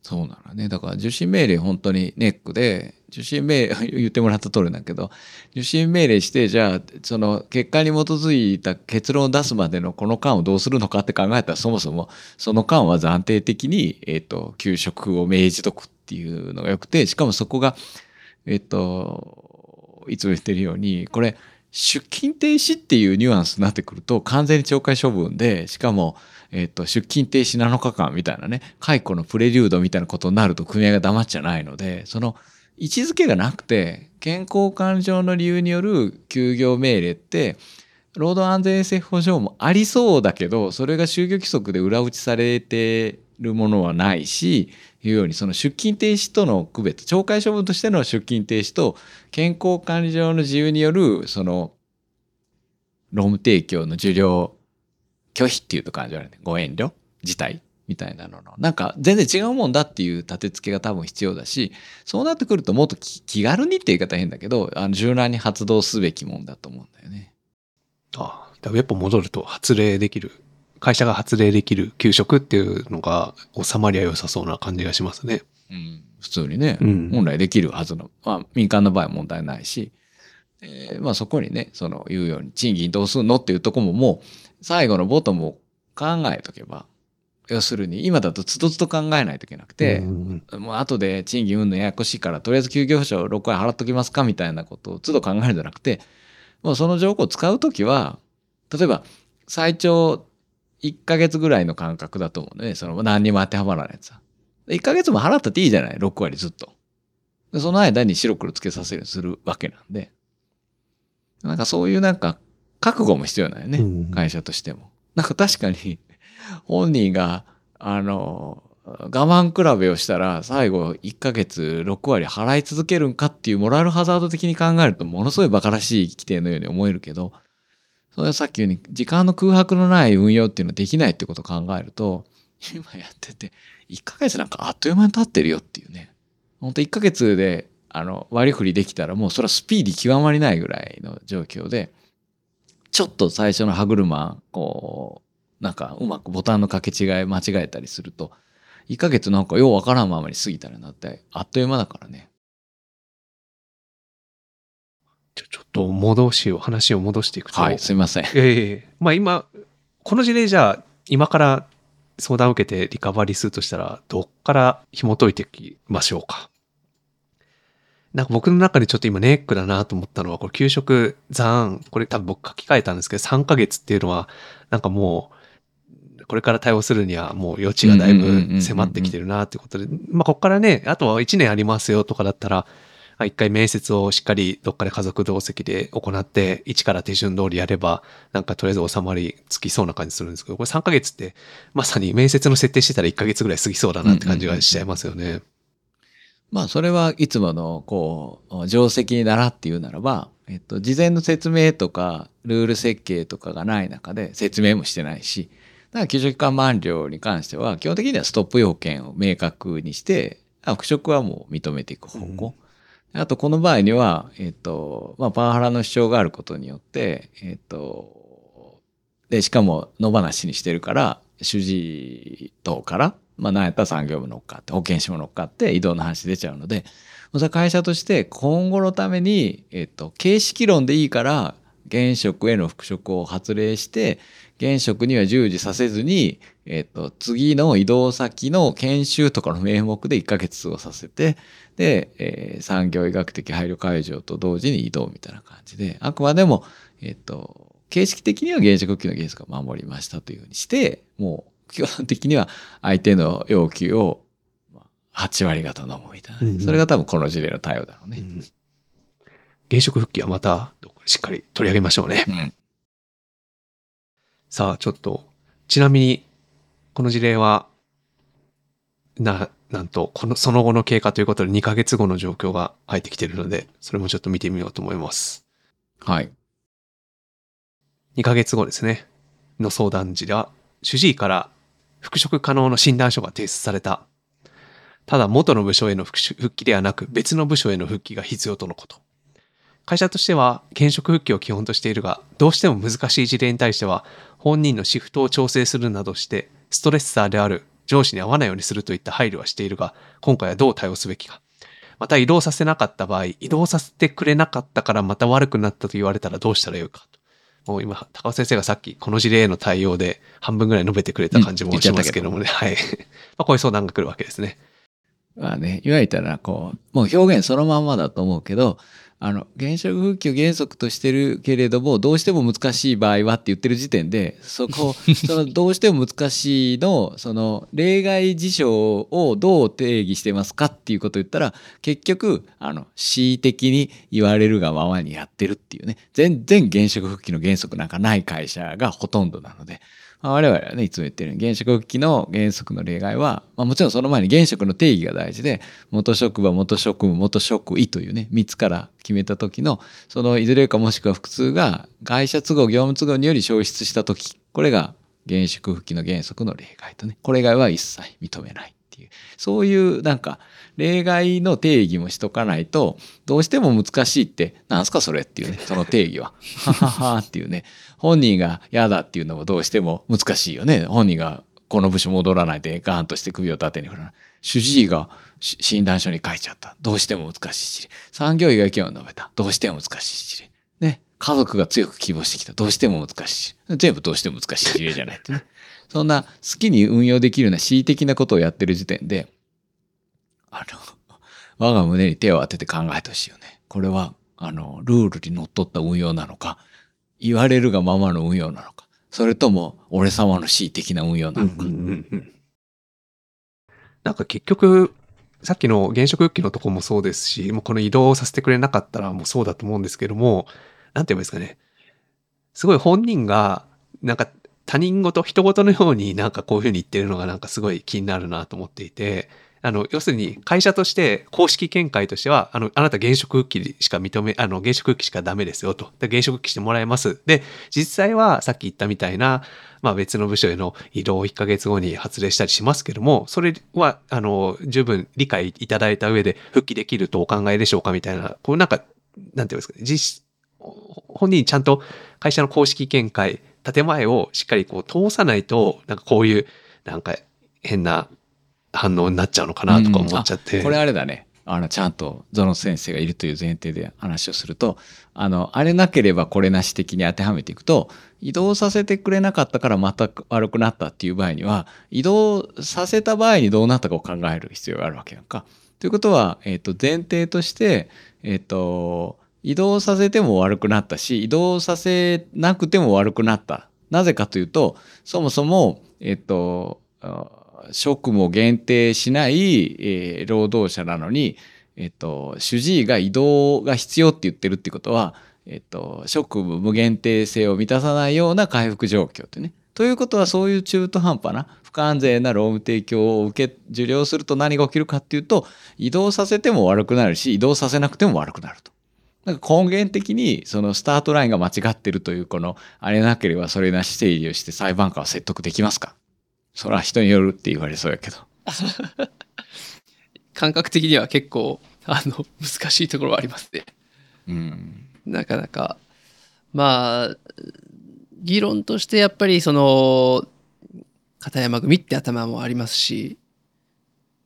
そうなのね。だから受信命令本当にネックで、受信命令、言ってもらった通りなんだけど、受信命令して、じゃあ、その結果に基づいた結論を出すまでのこの間をどうするのかって考えたら、そもそもその間は暫定的に、えっ、と、給食を命じとくっていうのがよくて、しかもそこが、えっ、と、いつも言ってるように、これ、出勤停止っていうニュアンスになってくると完全に懲戒処分でしかも、えっと出勤停止7日間みたいなね解雇のプレリュードみたいなことになると組合が黙っちゃないのでその位置づけがなくて健康管理上の理由による休業命令って労働安全衛生法上もありそうだけどそれが就業規則で裏打ちされてるものはないしいうようにその出勤停止との区別懲戒処分としての出勤停止と健康管理上の自由によるその労務提供の受領拒否っていうと感じはあるねご遠慮自体みたいなのの。なんか全然違うもんだっていう立て付けが多分必要だしそうなってくるともっと気気軽にって言い方変だけどあの柔軟に発動すべきもんだと思うんだよね。ああ、やっぱ戻ると発令できる、会社が発令できる給食っていうのが収まりは良さそうな感じがしますね。うん、普通にね、うん。本来できるはずの、まあ、民間の場合は問題ないし、えーまあ、そこにねその言うように賃金どうすんのっていうとこももう最後のボトムを考えとけば要するに今だとつどつど考えないといけなくて、うんもう後で賃金運のややこしいからとりあえず休業者を6回払っときますかみたいなことを都度考えるんじゃなくてもうその条項を使うときは例えば最長1ヶ月ぐらいの間隔だと思うねその何にも当てはまらないやつは。1ヶ月も払ったっていいじゃない？6割ずっと。でその間に白黒つけさせるするわけなんでなんかそういうなんか覚悟も必要なんよね、うん会社としても。なんか確かに本人があの我慢比べをしたら最後1ヶ月6割払い続けるんかっていうモラルハザード的に考えるとものすごい馬鹿らしい規定のように思えるけどそれはさっき言うように時間の空白のない運用っていうのはできないってことを考えると今やってて1ヶ月なんかあっという間に経ってるよっていうね。本当1ヶ月であの割り振りできたらもうそれはスピーディー極まりないぐらいの状況でちょっと最初の歯車こうなんかうまくボタンの掛け違い間違えたりすると1ヶ月なんかようわからんままに過ぎたらなってあっという間だからね。ちょちょっと戻しを、話を戻していくと。はいすいません。ええまあ今、この事例じゃあ、今から相談を受けてリカバリーするとしたら、どっから紐解いていきましょうか。なんか僕の中でちょっと今ネックだなと思ったのは、これ給食残、これ多分僕書き換えたんですけど、3ヶ月っていうのは、なんかもう、これから対応するにはもう余地がだいぶ迫ってきてるなってことで、まあここからね、あとは1年ありますよとかだったら、あ一回面接をしっかりどっかで家族同席で行って、一から手順通りやれば、なんかとりあえず収まりつきそうな感じするんですけど、これ3ヶ月って、まさに面接の設定してたら1ヶ月ぐらい過ぎそうだなって感じがしちゃいますよね。まあそれはいつものこう定石に習って言うならば、えっと、事前の説明とかルール設計とかがない中で説明もしてないしだから給食期間満了に関しては基本的にはストップ要件を明確にしてあ復職はもう認めていく方向、あとこの場合には、えっとまあ、パワハラの主張があることによって、えっとでしかも野放しにしてるから主治等からまあ、なんやったら産業部乗っかって保健師も乗っかって移動の話出ちゃうのでそれは会社として今後のために、えっと、形式論でいいから現職への復職を発令して現職には従事させずに、えっと、次の移動先の研修とかの名目で1ヶ月過ごさせてで、えー産業医学的配慮会場と同時に移動みたいな感じであくまでも、えっと、形式的には現職級の原則を守りましたというふうにしてもう基本的には相手の要求をまあ8割方飲むみたいなね、うんうん。それが多分この事例の対応だろうね。うん。現職復帰はまた、しっかり取り上げましょうね。うんさあ、ちょっと、ちなみに、この事例は、な、なんと、この、その後の経過ということで2ヶ月後の状況が入ってきているので、それもちょっと見てみようと思います。はい。2ヶ月後ですね。の相談時では、主治医から復職可能の診断書が提出された。ただ、元の部署への復帰ではなく、別の部署への復帰が必要とのこと。会社としては、現職復帰を基本としているが、どうしても難しい事例に対しては、本人のシフトを調整するなどして、ストレッサーである上司に合わないようにするといった配慮はしているが、今回はどう対応すべきか。また移動させなかった場合、移動させてくれなかったからまた悪くなったと言われたらどうしたらよいかと。もう今、高尾先生がさっきこの事例への対応で半分ぐらい述べてくれた感じもうんしますけどもね。はい。まあこういう相談が来るわけですね。まあね、言われたらこう、もう表現そのまんまだと思うけど、あの原職復帰を原則としてるけれどもどうしても難しい場合はって言ってる時点でそこ そのどうしても難しいのその例外事象をどう定義してますかっていうことを言ったら結局あの恣意的に言われるがままにやってるっていうね。全然原職復帰の原則なんかない会社がほとんどなので。まあ我々はね、いつも言ってるように、現職復帰の原則の例外は、まあ、もちろんその前に原職の定義が大事で、元職場、元職務、元職位というね、3つから決めた時の、そのいずれかもしくは複数が会社都合、業務都合により消失した時、これが現職復帰の原則の例外とね、これ以外は一切認めない。っていう、そういうなんか、例外の定義もしとかないと、どうしても難しいって、なんすかそれっていうね、その定義は。はははっていうね、本人が嫌だっていうのもどうしても難しいよね。本人がこの部署戻らないでガーンとして首を縦に振らない。主治医が診断書に書いちゃった。どうしても難しい事例。産業医が意見を述べた。どうしても難しい事例。ね。家族が強く希望してきた。どうしても難しい。全部どうしても難しい事例じゃないってね。そんな好きに運用できるような恣意的なことをやってる時点で、あの、我が胸に手を当てて考えてほしいよね。これは、あの、ルールにのっとった運用なのか、言われるがままの運用なのか、それとも俺様の恣意的な運用なのか。なんか結局、さっきの現職復帰のとこもそうですし、もうこの移動させてくれなかったらもうそうだと思うんですけども、なんて言えばいいですかね。すごい本人が、なんか他人事、人事のようになんかこういうふうに言ってるのがなんかすごい気になるなと思っていて、あの、要するに会社として公式見解としては、あの、あなた現職復帰しか認め、あの、現職復帰しかダメですよと。で現職復帰してもらえます。で、実際はさっき言ったみたいな、まあ別の部署への移動を1ヶ月後に発令したりしますけども、それは、あの、十分理解いただいた上で復帰できるとお考えでしょうかみたいな、こうなんか、なんていうんですかね、実、本人ちゃんと会社の公式見解、建前をしっかりこう通さないと、なんかこういう、なんか変な反応になっちゃうのかなとか思っちゃって。うん、これあれだね。あの、ちゃんとゾノ先生がいるという前提で話をすると、あの、あれなければこれなし的に当てはめていくと、移動させてくれなかったからまた悪くなったっていう場合には、移動させた場合にどうなったかを考える必要があるわけやんか。ということは、えっ、ー、と、前提として、えっ、ー、と、移動させても悪くなったし、移動させなくても悪くなった。なぜかというと、そもそも、えっ、と、職務を限定しない、えー、労働者なのに、えっと、主治医が移動が必要って言ってるってことは、えっと、職務無限定性を満たさないような回復状況ってね。ということはそういう中途半端な不完全な労務提供を受け受領すると何が起きるかっていうと移動させても悪くなるし移動させなくても悪くなると。なんか根源的にそのスタートラインが間違ってるというこのあれなければそれなし整理をして裁判官は説得できますか？そら人によるって言われそうやけど。感覚的には結構、あの、難しいところはありますね。うん。なかなか。まあ、議論としてやっぱりその、片山組って頭もありますし、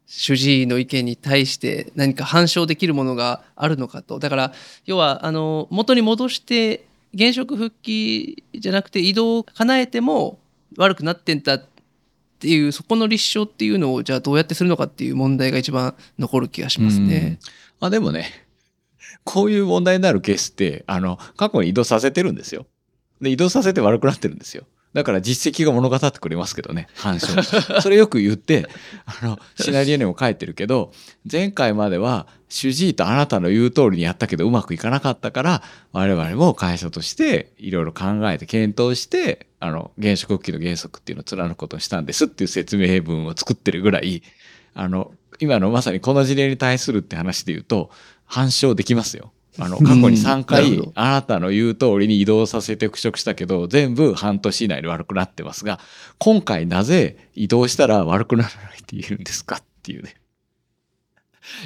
主治医の意見に対して何か反証できるものがあるのかと。だから、要は、あの、元に戻して、現職復帰じゃなくて移動を叶えても悪くなってんだっていうそこの立証っていうのをじゃあどうやってするのかっていう問題が一番残る気がしますね。あでもねこういう問題になるケースってあの過去に移動させてるんですよ。で移動させて悪くなってるんですよ。だから実績が物語ってくれますけどね、反証。それよく言って、あの、シナリオにも書いてるけど、前回までは主治医とあなたの言う通りにやったけどうまくいかなかったから、我々も会社としていろいろ考えて検討して、あの、原子国旗の原則っていうのを貫くことにしたんですっていう説明文を作ってるぐらい、あの、今のまさにこの事例に対するって話で言うと、反証できますよ。あの、過去に3回、あなたの言う通りに移動させて復職したけど、全部半年以内で悪くなってますが、今回なぜ移動したら悪くならないって言えるんですかっていうね。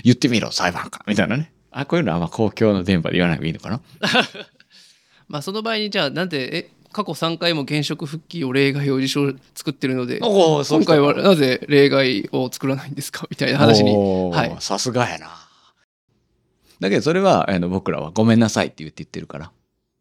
言ってみろ、裁判官みたいなね。あ、こういうのはまあ公共の電波で言わない方がいいのかな。まあその場合にじゃあなんでえ過去3回も現職復帰を例外を事象作ってるので今回はなぜ例外を作らないんですかみたいな話にさすがやなだけどそれはあの僕らはごめんなさいって言って言ってるから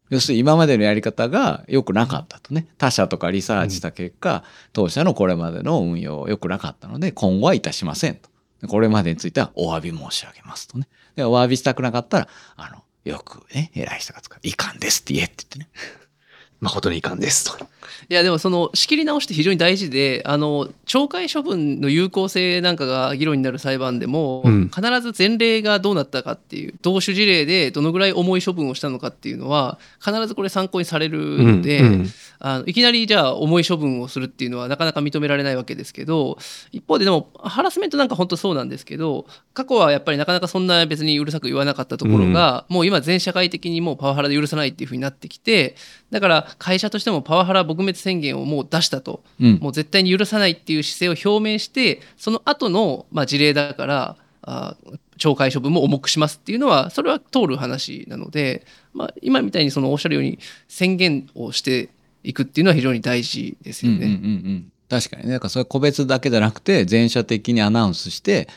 要するに今までのやり方が良くなかったとね他社とかリサーチした結果、うん、当社のこれまでの運用良くなかったので今後はいたしませんとこれまでについてはお詫び申し上げますとねでお詫びしたくなかったらあのよくね、偉い人が使う。いかんですって言えって言ってね。誠にいかんです。と。いやでもその仕切り直しって非常に大事であの懲戒処分の有効性なんかが議論になる裁判でも、うん。必ず前例がどうなったかっていう同種事例でどのぐらい重い処分をしたのかっていうのは必ずこれ参考にされるので、うんうん。あのいきなりじゃあ重い処分をするっていうのはなかなか認められないわけですけど一方ででもハラスメントなんか本当そうなんですけど過去はやっぱりなかなかそんな別にうるさく言わなかったところが、もう今全社会的にもうパワハラで許さないっていうふうになってきてだから会社としてもパワハラ撲滅宣言をもう出したと、うんもう絶対に許さないっていう姿勢を表明してその後のまあ事例だからあ懲戒処分も重くしますっていうのはそれは通る話なので、まあ、今みたいにそのおっしゃるように宣言をしていくっていうのは非常に大事ですよね。うんうんうんうん確かにね。だからそれ個別だけじゃなくて、全社的にアナウンスして、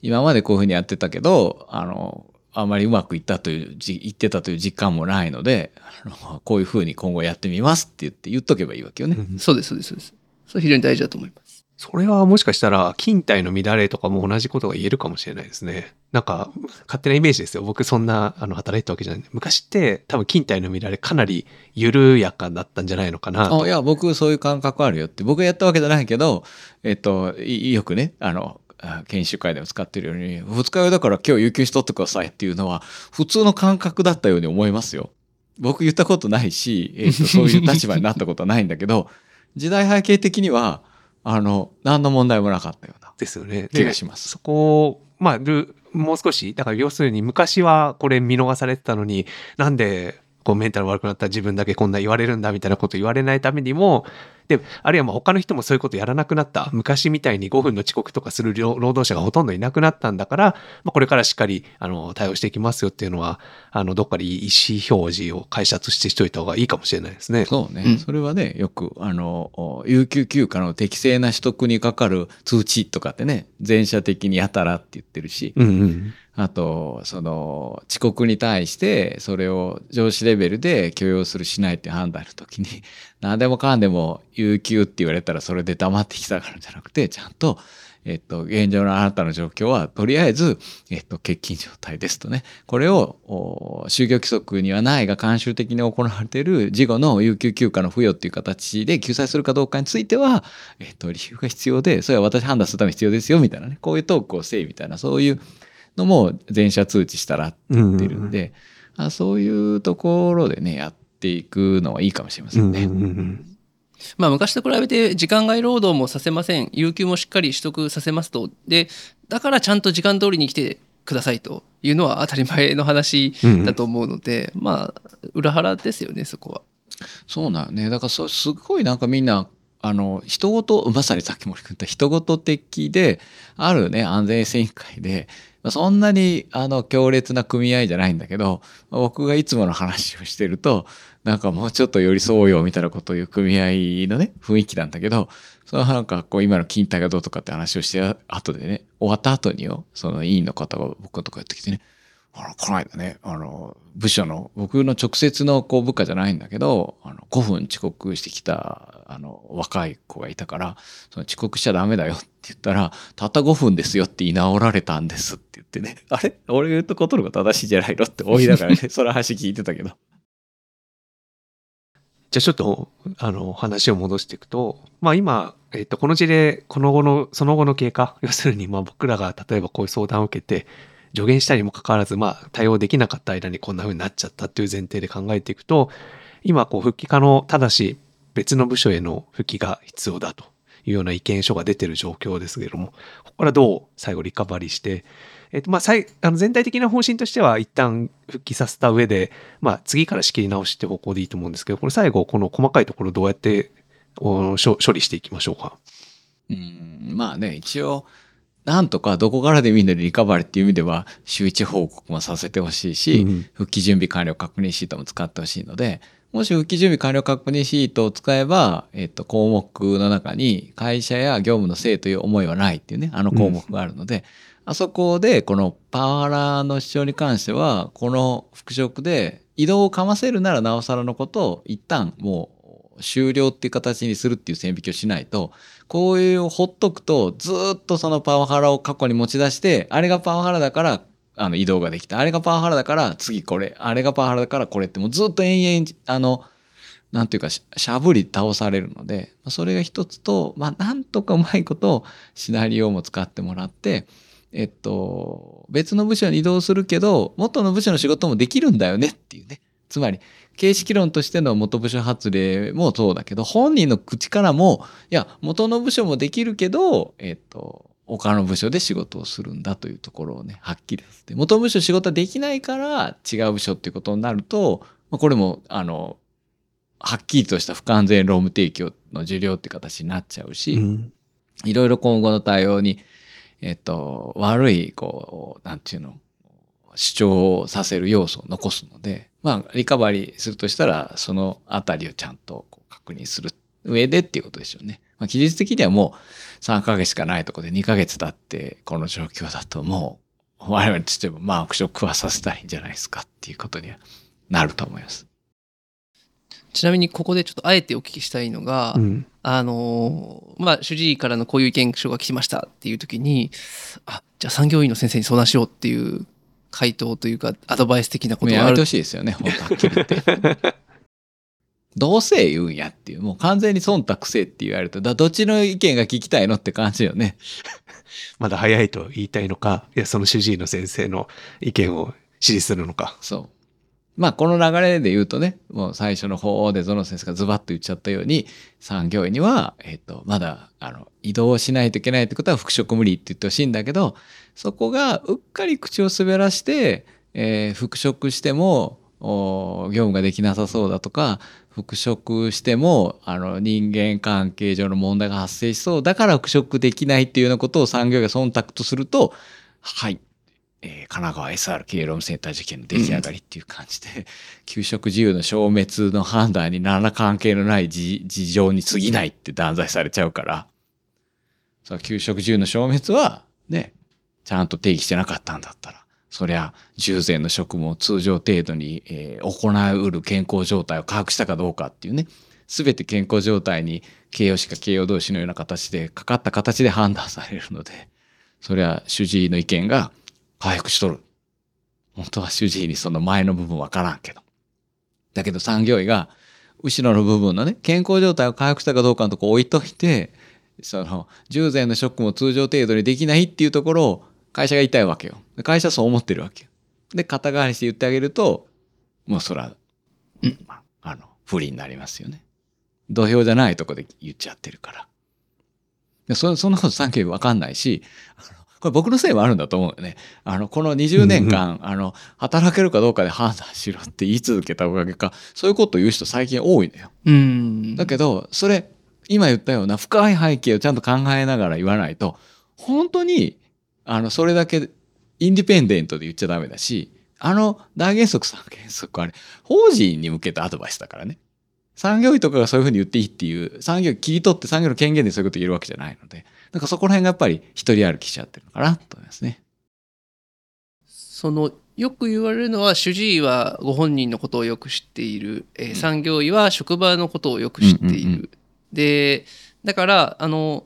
今までこういうふうにやってたけど、あの、あまりうまくいったという、じ言ってたという実感もないので、あのこういうふうに今後やってみますって言って言っとけばいいわけよね。そうですそうですそうです。それ非常に大事だと思います。それはもしかしたら、勤怠の乱れとかも同じことが言えるかもしれないですね。なんか、勝手なイメージですよ。僕そんな、あの、働いてたわけじゃない。昔って、多分勤怠の乱れかなり緩やかだったんじゃないのかないや、僕そういう感覚あるよって。僕がやったわけじゃないけど、えっと、いよくね、あの、あ研修会でも使ってるように、二日酔いだから今日有給しとってくださいっていうのは、普通の感覚だったように思いますよ。僕言ったことないし、えっと、そういう立場になったことはないんだけど、時代背景的には、あの、何の問題もなかったようなですよね。気がします。そこを、まあ、ルもう少し、だから要するに昔はこれ見逃されてたのに、なんでこうメンタル悪くなったら自分だけこんな言われるんだみたいなこと言われないためにも、で、あるいはまあ他の人もそういうことやらなくなった。昔みたいに5分の遅刻とかする労労働者がほとんどいなくなったんだから、まあ、これからしっかりあの対応していきますよっていうのは、あの、どっかで意思表示を解説してしといた方がいいかもしれないですね。そうね、うんそれはね、よく、あの、お有給休暇の適正な取得にかかる通知とかってね、全社的にやたらって言ってるし、うんうん。あと、その、遅刻に対して、それを上司レベルで許容するしないって判断の時に、何でもかんでも有給って言われたらそれで黙ってきたからじゃなくて、ちゃんと、えっと、現状のあなたの状況は、とりあえず、えっと、欠勤状態ですとね。これを、お就業規則にはないが慣習的に行われている事後の有給休暇の付与っていう形で救済するかどうかについては、えっと、理由が必要で、それは私判断するために必要ですよ、みたいなね。こういうトークをせい、みたいな、そういうのも全社通知したらって言ってるんで、あそういうところでね、やっていくのはいいかもしれませんね。うんうんうんまあ、昔と比べて時間外労働もさせません有給もしっかり取得させますとでだからちゃんと時間通りに来てくださいというのは当たり前の話だと思うので、まあ裏腹ですよねそこは。そうなね。だからそうすごいなんかみんな、あの、人事、まさにさっき森君言った人事的で、あるね、安全衛生委員会で、そんなに、あの、強烈な組合じゃないんだけど、僕がいつもの話をしてると、なんかもうちょっと寄り添おうよみたいなことを言う組合のね、雰囲気なんだけど、そのなんかこう今の勤怠がどうとかって話をして後でね、終わった後によ、その委員の方が僕のとこやってきてね、あの、この間ね、あの、部署の、僕の直接のこう部下じゃないんだけど、あの、5分遅刻してきた、あの、若い子がいたから、その遅刻しちゃダメだよって言ったら、たった5分ですよって言い直られたんですって言ってね、あれ？俺言ったことのが正しいじゃないのって思いながらね、その話聞いてたけど。じゃあちょっと、あの、話を戻していくと、まあ今、えっと、この事例、この後の、その後の経過、要するに、まあ僕らが例えばこういう相談を受けて、助言したにもかかわらず、まあ対応できなかった間にこんな風になっちゃったっていう前提で考えていくと、今、こう復帰可能、ただし別の部署への復帰が必要だというような意見書が出てる状況ですけれども、ここからどう最後リカバリーして、えっと、まあ、最あの全体的な方針としては一旦復帰させた上で、まあ、次から仕切り直しって方向でいいと思うんですけど、これ最後、この細かいところどうやってお処処理していきましょうか？うん、まあね、一応、なんとかどこからでもいいのでリカバリーっていう意味では、週一報告もさせてほしいし、うん復帰準備完了確認シートも使ってほしいので、もし復帰準備完了確認シートを使えば、えっと、項目の中に会社や業務のせいという思いはないっていうね、あの項目があるので、あそこでこのパワハラの主張に関しては、この復職で移動をかませるならなおさらのことを一旦もう終了っていう形にするっていう線引きをしないと、こういうをほっとくとずっとそのパワハラを過去に持ち出して、あれがパワハラだからあの移動ができた。あれがパワハラだから次これ。あれがパワハラだからこれってもうずっと延々、あの、なんていうかししゃぶり倒されるので、それが一つと、まあなんとかうまいことシナリオも使ってもらって、えっと、別の部署に移動するけど、元の部署の仕事もできるんだよねっていうね。つまり、形式論としての元部署発令もそうだけど、本人の口からも、いや、元の部署もできるけど、えっと、他の部署で仕事をするんだというところをね、はっきりさせて、元部署仕事はできないから違う部署っていうことになると、まあ、これも、あの、はっきりとした不完全労務提供の受領って形になっちゃうし、うんいろいろ今後の対応に、えっと、悪い、こう、なんていうの、主張をさせる要素を残すので、まあ、リカバリーするとしたら、そのあたりをちゃんとこう確認する上でっていうことでしょうね。まあ、期日的にはもう3ヶ月しかないところで2ヶ月経って、この状況だともう、我々としても、まあ、復職はさせたいんじゃないですかっていうことにはなると思います。ちなみにここでちょっとあえてお聞きしたいのが、うんあのーまあ主治医からのこういう意見書が来ましたっていう時にあじゃあ産業医の先生に相談しようっていう回答というかアドバイス的なことがあるてほしいですよね、本当はっきり言って。どうせ言うんやっていう、もう完全に忖度せえって言われると、だどっちの意見が聞きたいのって感じよね。まだ早いと言いたいのか、いや、その主治医の先生の意見を支持するのか？そう。まあこの流れで言うとね、もう最初の方でゾノ先生がズバッと言っちゃったように、産業医には、えっ、と、まだ、あの、移動しないといけないってことは復職無理って言ってほしいんだけど、そこがうっかり口を滑らして、えー復職しても、お業務ができなさそうだとか、復職しても、あの、人間関係上の問題が発生しそうだから復職できないっていうようなことを産業が忖度とすると、はい、えー神奈川 SR 経営労務センター事件の出来上がりっていう感じで、給食自由の消滅の判断に何ら関係のない事情に過ぎないって断罪されちゃうから、そう給食自由の消滅はね、ちゃんと定義してなかったんだったら、そりゃ従前の職務を通常程度に、えー行うる健康状態を把握したかどうかっていうね、すべて健康状態に形容詞か形容動詞のような形でかかった形で判断されるので、それは主治医の意見が回復しとる。本当は主治医にその前の部分わからんけど。だけど産業医が後ろの部分のね、健康状態を回復したかどうかのとこ置いといて、その従前の職務を通常程度にできないっていうところを会社が言いたいわけよ。で会社はそう思ってるわけよ。で、肩代わりして言ってあげると、もうそら、まあ、あの、不利になりますよね。土俵じゃないとこで言っちゃってるから。でそそんなこと産業医わかんないし、これ僕のせいもあるんだと思うよね。あの、この20年間、あの、働けるかどうかで判断しろって言い続けたおかげか、そういうことを言う人最近多いのよ。うんだけど、それ、今言ったような深い背景をちゃんと考えながら言わないと、本当に、あの、それだけインディペンデントで言っちゃダメだし、あの大原則三原則あれ、法人に向けたアドバイスだからね。産業医とかがそういうふうに言っていいっていう、産業医切り取って産業の権限でそういうこと言えるわけじゃないので、だからそこら辺がやっぱり一人歩きしちゃってるのかなと思いますね。そのよく言われるのは主治医はご本人のことをよく知っている、えー産業医は職場のことをよく知っている、うんうんうんでだからあの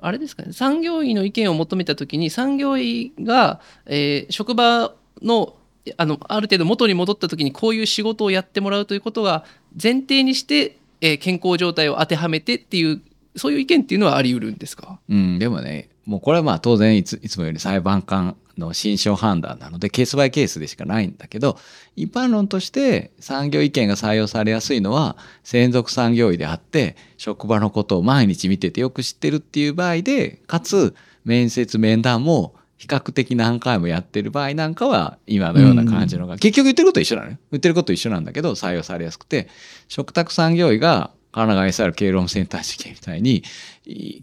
あれですかね。産業医の意見を求めた時に産業医が、えー職場のあのある程度元に戻った時にこういう仕事をやってもらうということが前提にして、えー健康状態を当てはめてっていうそういう意見っていうのはあり得るんですか？うん、でもね、もうこれはまあ当然いついつもより裁判官の心証判断なのでケースバイケースでしかないんだけど、一般論として産業意見が採用されやすいのは専属産業医であって職場のことを毎日見ててよく知ってるっていう場合で、かつ面接面談も比較的何回もやってる場合なんかは今のような感じのが、結局言ってること一緒なのよ。言ってること一緒なんだけど採用されやすくて、食卓産業医が神奈川 SR 経論センター事件みたいに、い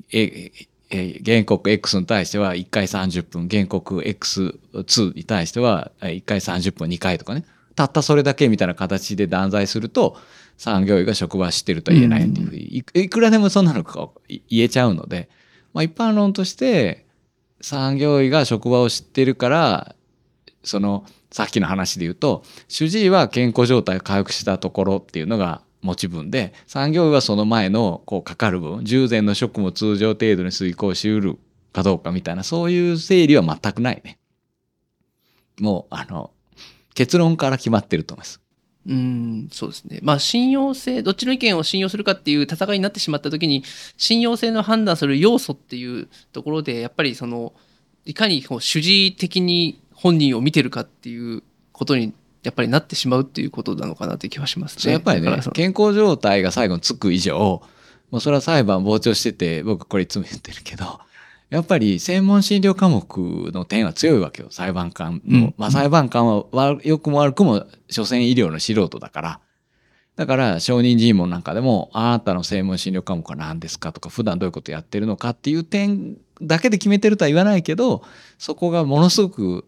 ええ原告 X に対しては1回30分、原告 X2 に対しては1回30分2回とかね。たったそれだけみたいな形で断罪すると、産業医が職場知ってるとは言えないっていう。ふうに、いいくらでもそんなのか言えちゃうので、まあ一般論として、産業医が職場を知ってるから、その、さっきの話で言うと、主治医は健康状態を回復したところっていうのが持ち分で、産業医はその前のこうかかる分、従前の職務を通常程度に遂行しうるかどうかみたいな、そういう整理は全くないね。もう、あの、結論から決まってると思います。うん、そうですね。まあ、信用性、どっちの意見を信用するかっていう戦いになってしまったときに、信用性の判断する要素っていうところで、やっぱりその、いかにこう主義的に本人を見てるかっていうことに、やっぱりなってしまうっていうことなのかなという気はしますね。やっぱりね健康状態が最後につく以上もうそれは裁判傍聴してて僕これいつも言ってるけどやっぱり専門診療科目の点は強いわけよ裁判官の、うん。まあ裁判官は悪良くも悪くも所詮医療の素人だから。だから承認尋問なんかでもあなたの専門診療科目は何ですかとか普段どういうことやってるのかっていう点だけで決めてるとは言わないけどそこがものすごく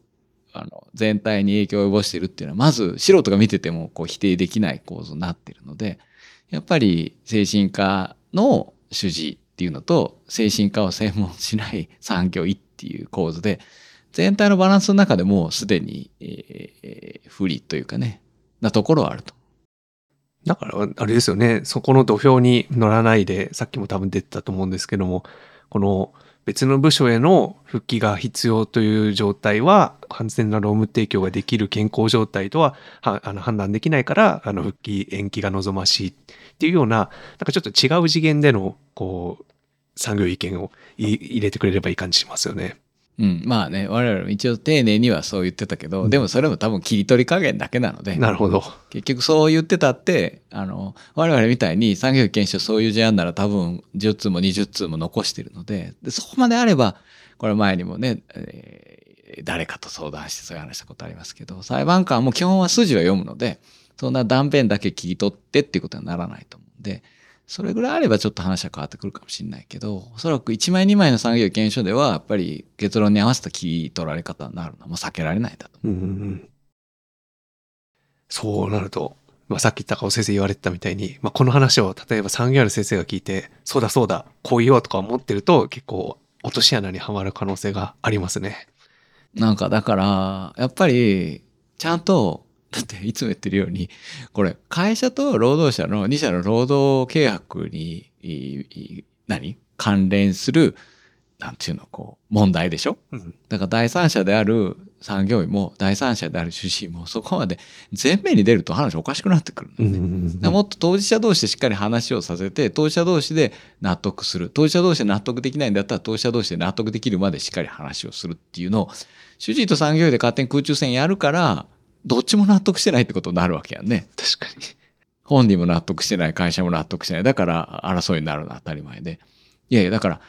あの全体に影響を及ぼしてるっていうのはまず素人が見ててもこう否定できない構造になってるのでやっぱり精神科の主治っていうのと精神科を専門しない産業医っていう構図で全体のバランスの中でもうすでに、えー不利というかねなところはあると。だから、あれですよね、そこの土俵に乗らないで、さっきも多分出てたと思うんですけども、この別の部署への復帰が必要という状態は、完全な労務提供ができる健康状態とははあの判断できないから、あの復帰延期が望ましいっていうような、なんかちょっと違う次元での、こう、産業意見を入れてくれればいい感じしますよね。うん、まあね我々も一応丁寧にはそう言ってたけど、うんでもそれも多分切り取り加減だけなのでなるほど。結局そう言ってたってあの我々みたいに産業医研修そういう事案なら多分10通も20通も残してるのででそこまであればこれ前にもね、えー誰かと相談してそういう話したことありますけど裁判官も基本は筋は読むのでそんな断片だけ切り取ってっていうことにはならないと思うんでそれぐらいあればちょっと話は変わってくるかもしれないけどおそらく1枚2枚の産業医研修ではやっぱり結論に合わせた切り取られ方になるのはもう避けられないだと。うんうんうんそうなると、まあ、さっき高尾先生言われてたみたいに、まあ、この話を例えば産業ある先生が聞いて、そうだそうだ、こう言おうとか思ってると、結構落とし穴にはまる可能性がありますね。なんかだから、やっぱり、ちゃんと、だっていつも言ってるように、これ、会社と労働者の2社の労働契約に、何？関連する、なんていうの、こう、問題でしょ？うん。だから第三者である産業医も、第三者である主治医も、そこまで前面に出ると話おかしくなってくるもっと当事者同士でしっかり話をさせて当事者同士で納得する。当事者同士で納得できないんだったら当事者同士で納得できるまでしっかり話をするっていうのを主治医と産業医で勝手に空中戦やるからどっちも納得してないってことになるわけやんね。確かに。本人も納得してない会社も納得してないだから争いになるのは当たり前で。いやいやだから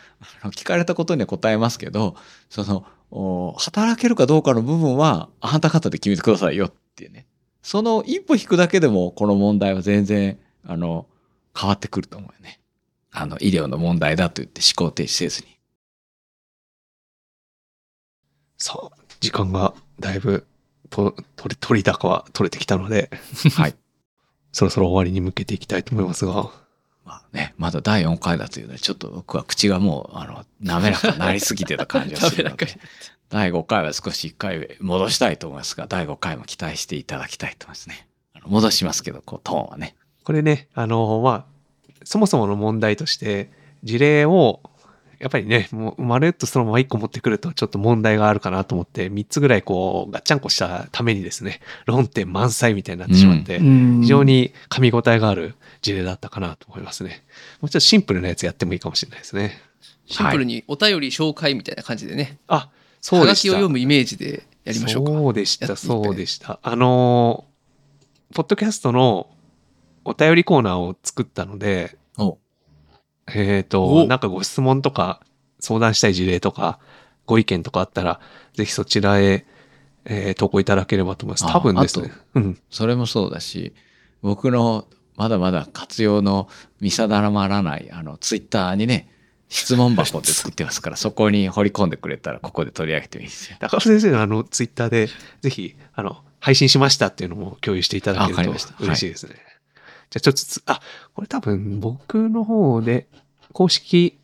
聞かれたことには答えますけどそのお働けるかどうかの部分はあなた方で決めてくださいよっていうね。その一歩引くだけでもこの問題は全然あの変わってくると思うよね。あの医療の問題だと言って思考停止せずに。さあ、時間がだいぶと取れ取り高は取れてきたので、はい。そろそろ終わりに向けていきたいと思いますが、まあね、まだ第4回だというので、ちょっと僕は口がもう、あの、滑らかになりすぎてた感じがするの 滑らかで、第5回は少し1回戻したいと思いますが、第5回も期待していただきたいと思いますね。あの戻しますけど、こう、トーンはね。これね、あの、まあ、そもそもの問題として、事例を、やっぱりね、もう、まるっとそのまま1個持ってくると、ちょっと問題があるかなと思って、3つぐらいこう、ガッチャンコしたためにですね、論点満載みたいになってしまって、非常に噛み応えがある事例だったかなと思いますね。もうちょっとシンプルなやつやってもいいかもしれないですね。シンプルにお便り紹介みたいな感じでね、あ、そうはでした。を読むイメージでやりましょうか。そうでした、そうでした。あのー、ポッドキャストのお便りコーナーを作ったので、おえっ、と、おなんかご質問とか、相談したい事例とか、ご意見とかあったら、ぜひそちらへ、えー投稿いただければと思います。あ多分ですね。うん。それもそうだし、僕のまだまだ活用の見定まらない、あの、ツイッターにね、質問箱って作ってますから、そこに掘り込んでくれたら、ここで取り上げてもいいですよ。高尾先生のあの、ツイッターで、ぜひ、あの、配信しましたっていうのも共有していただけると嬉しいですね。じゃあちょっとつ、あ、これ多分僕の方で、公式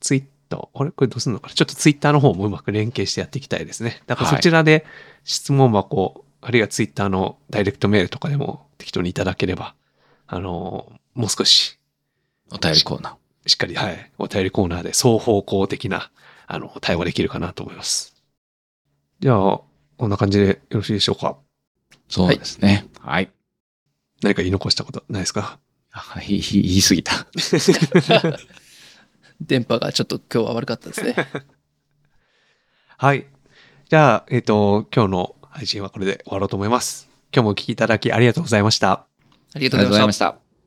ツイッター、あれ？これどうするのかな？ちょっとツイッターの方もうまく連携してやっていきたいですね。だからはいそちらで質問箱、あるいはツイッターのダイレクトメールとかでも適当にいただければ、あの、もう少しお便りコーナー。しっかり、はい、お便りコーナーで双方向的な、あの、対応できるかなと思います。じゃあ、こんな感じでよろしいでしょうか？そうですね。はい。何か言い残したことないですか？あ言い 言い過ぎた。電波がちょっと今日は悪かったですね。はい。じゃあ、えっ、と、今日の配信はこれで終わろうと思います。今日もお聞きいただきありがとうございました。ありがとうございまし。た。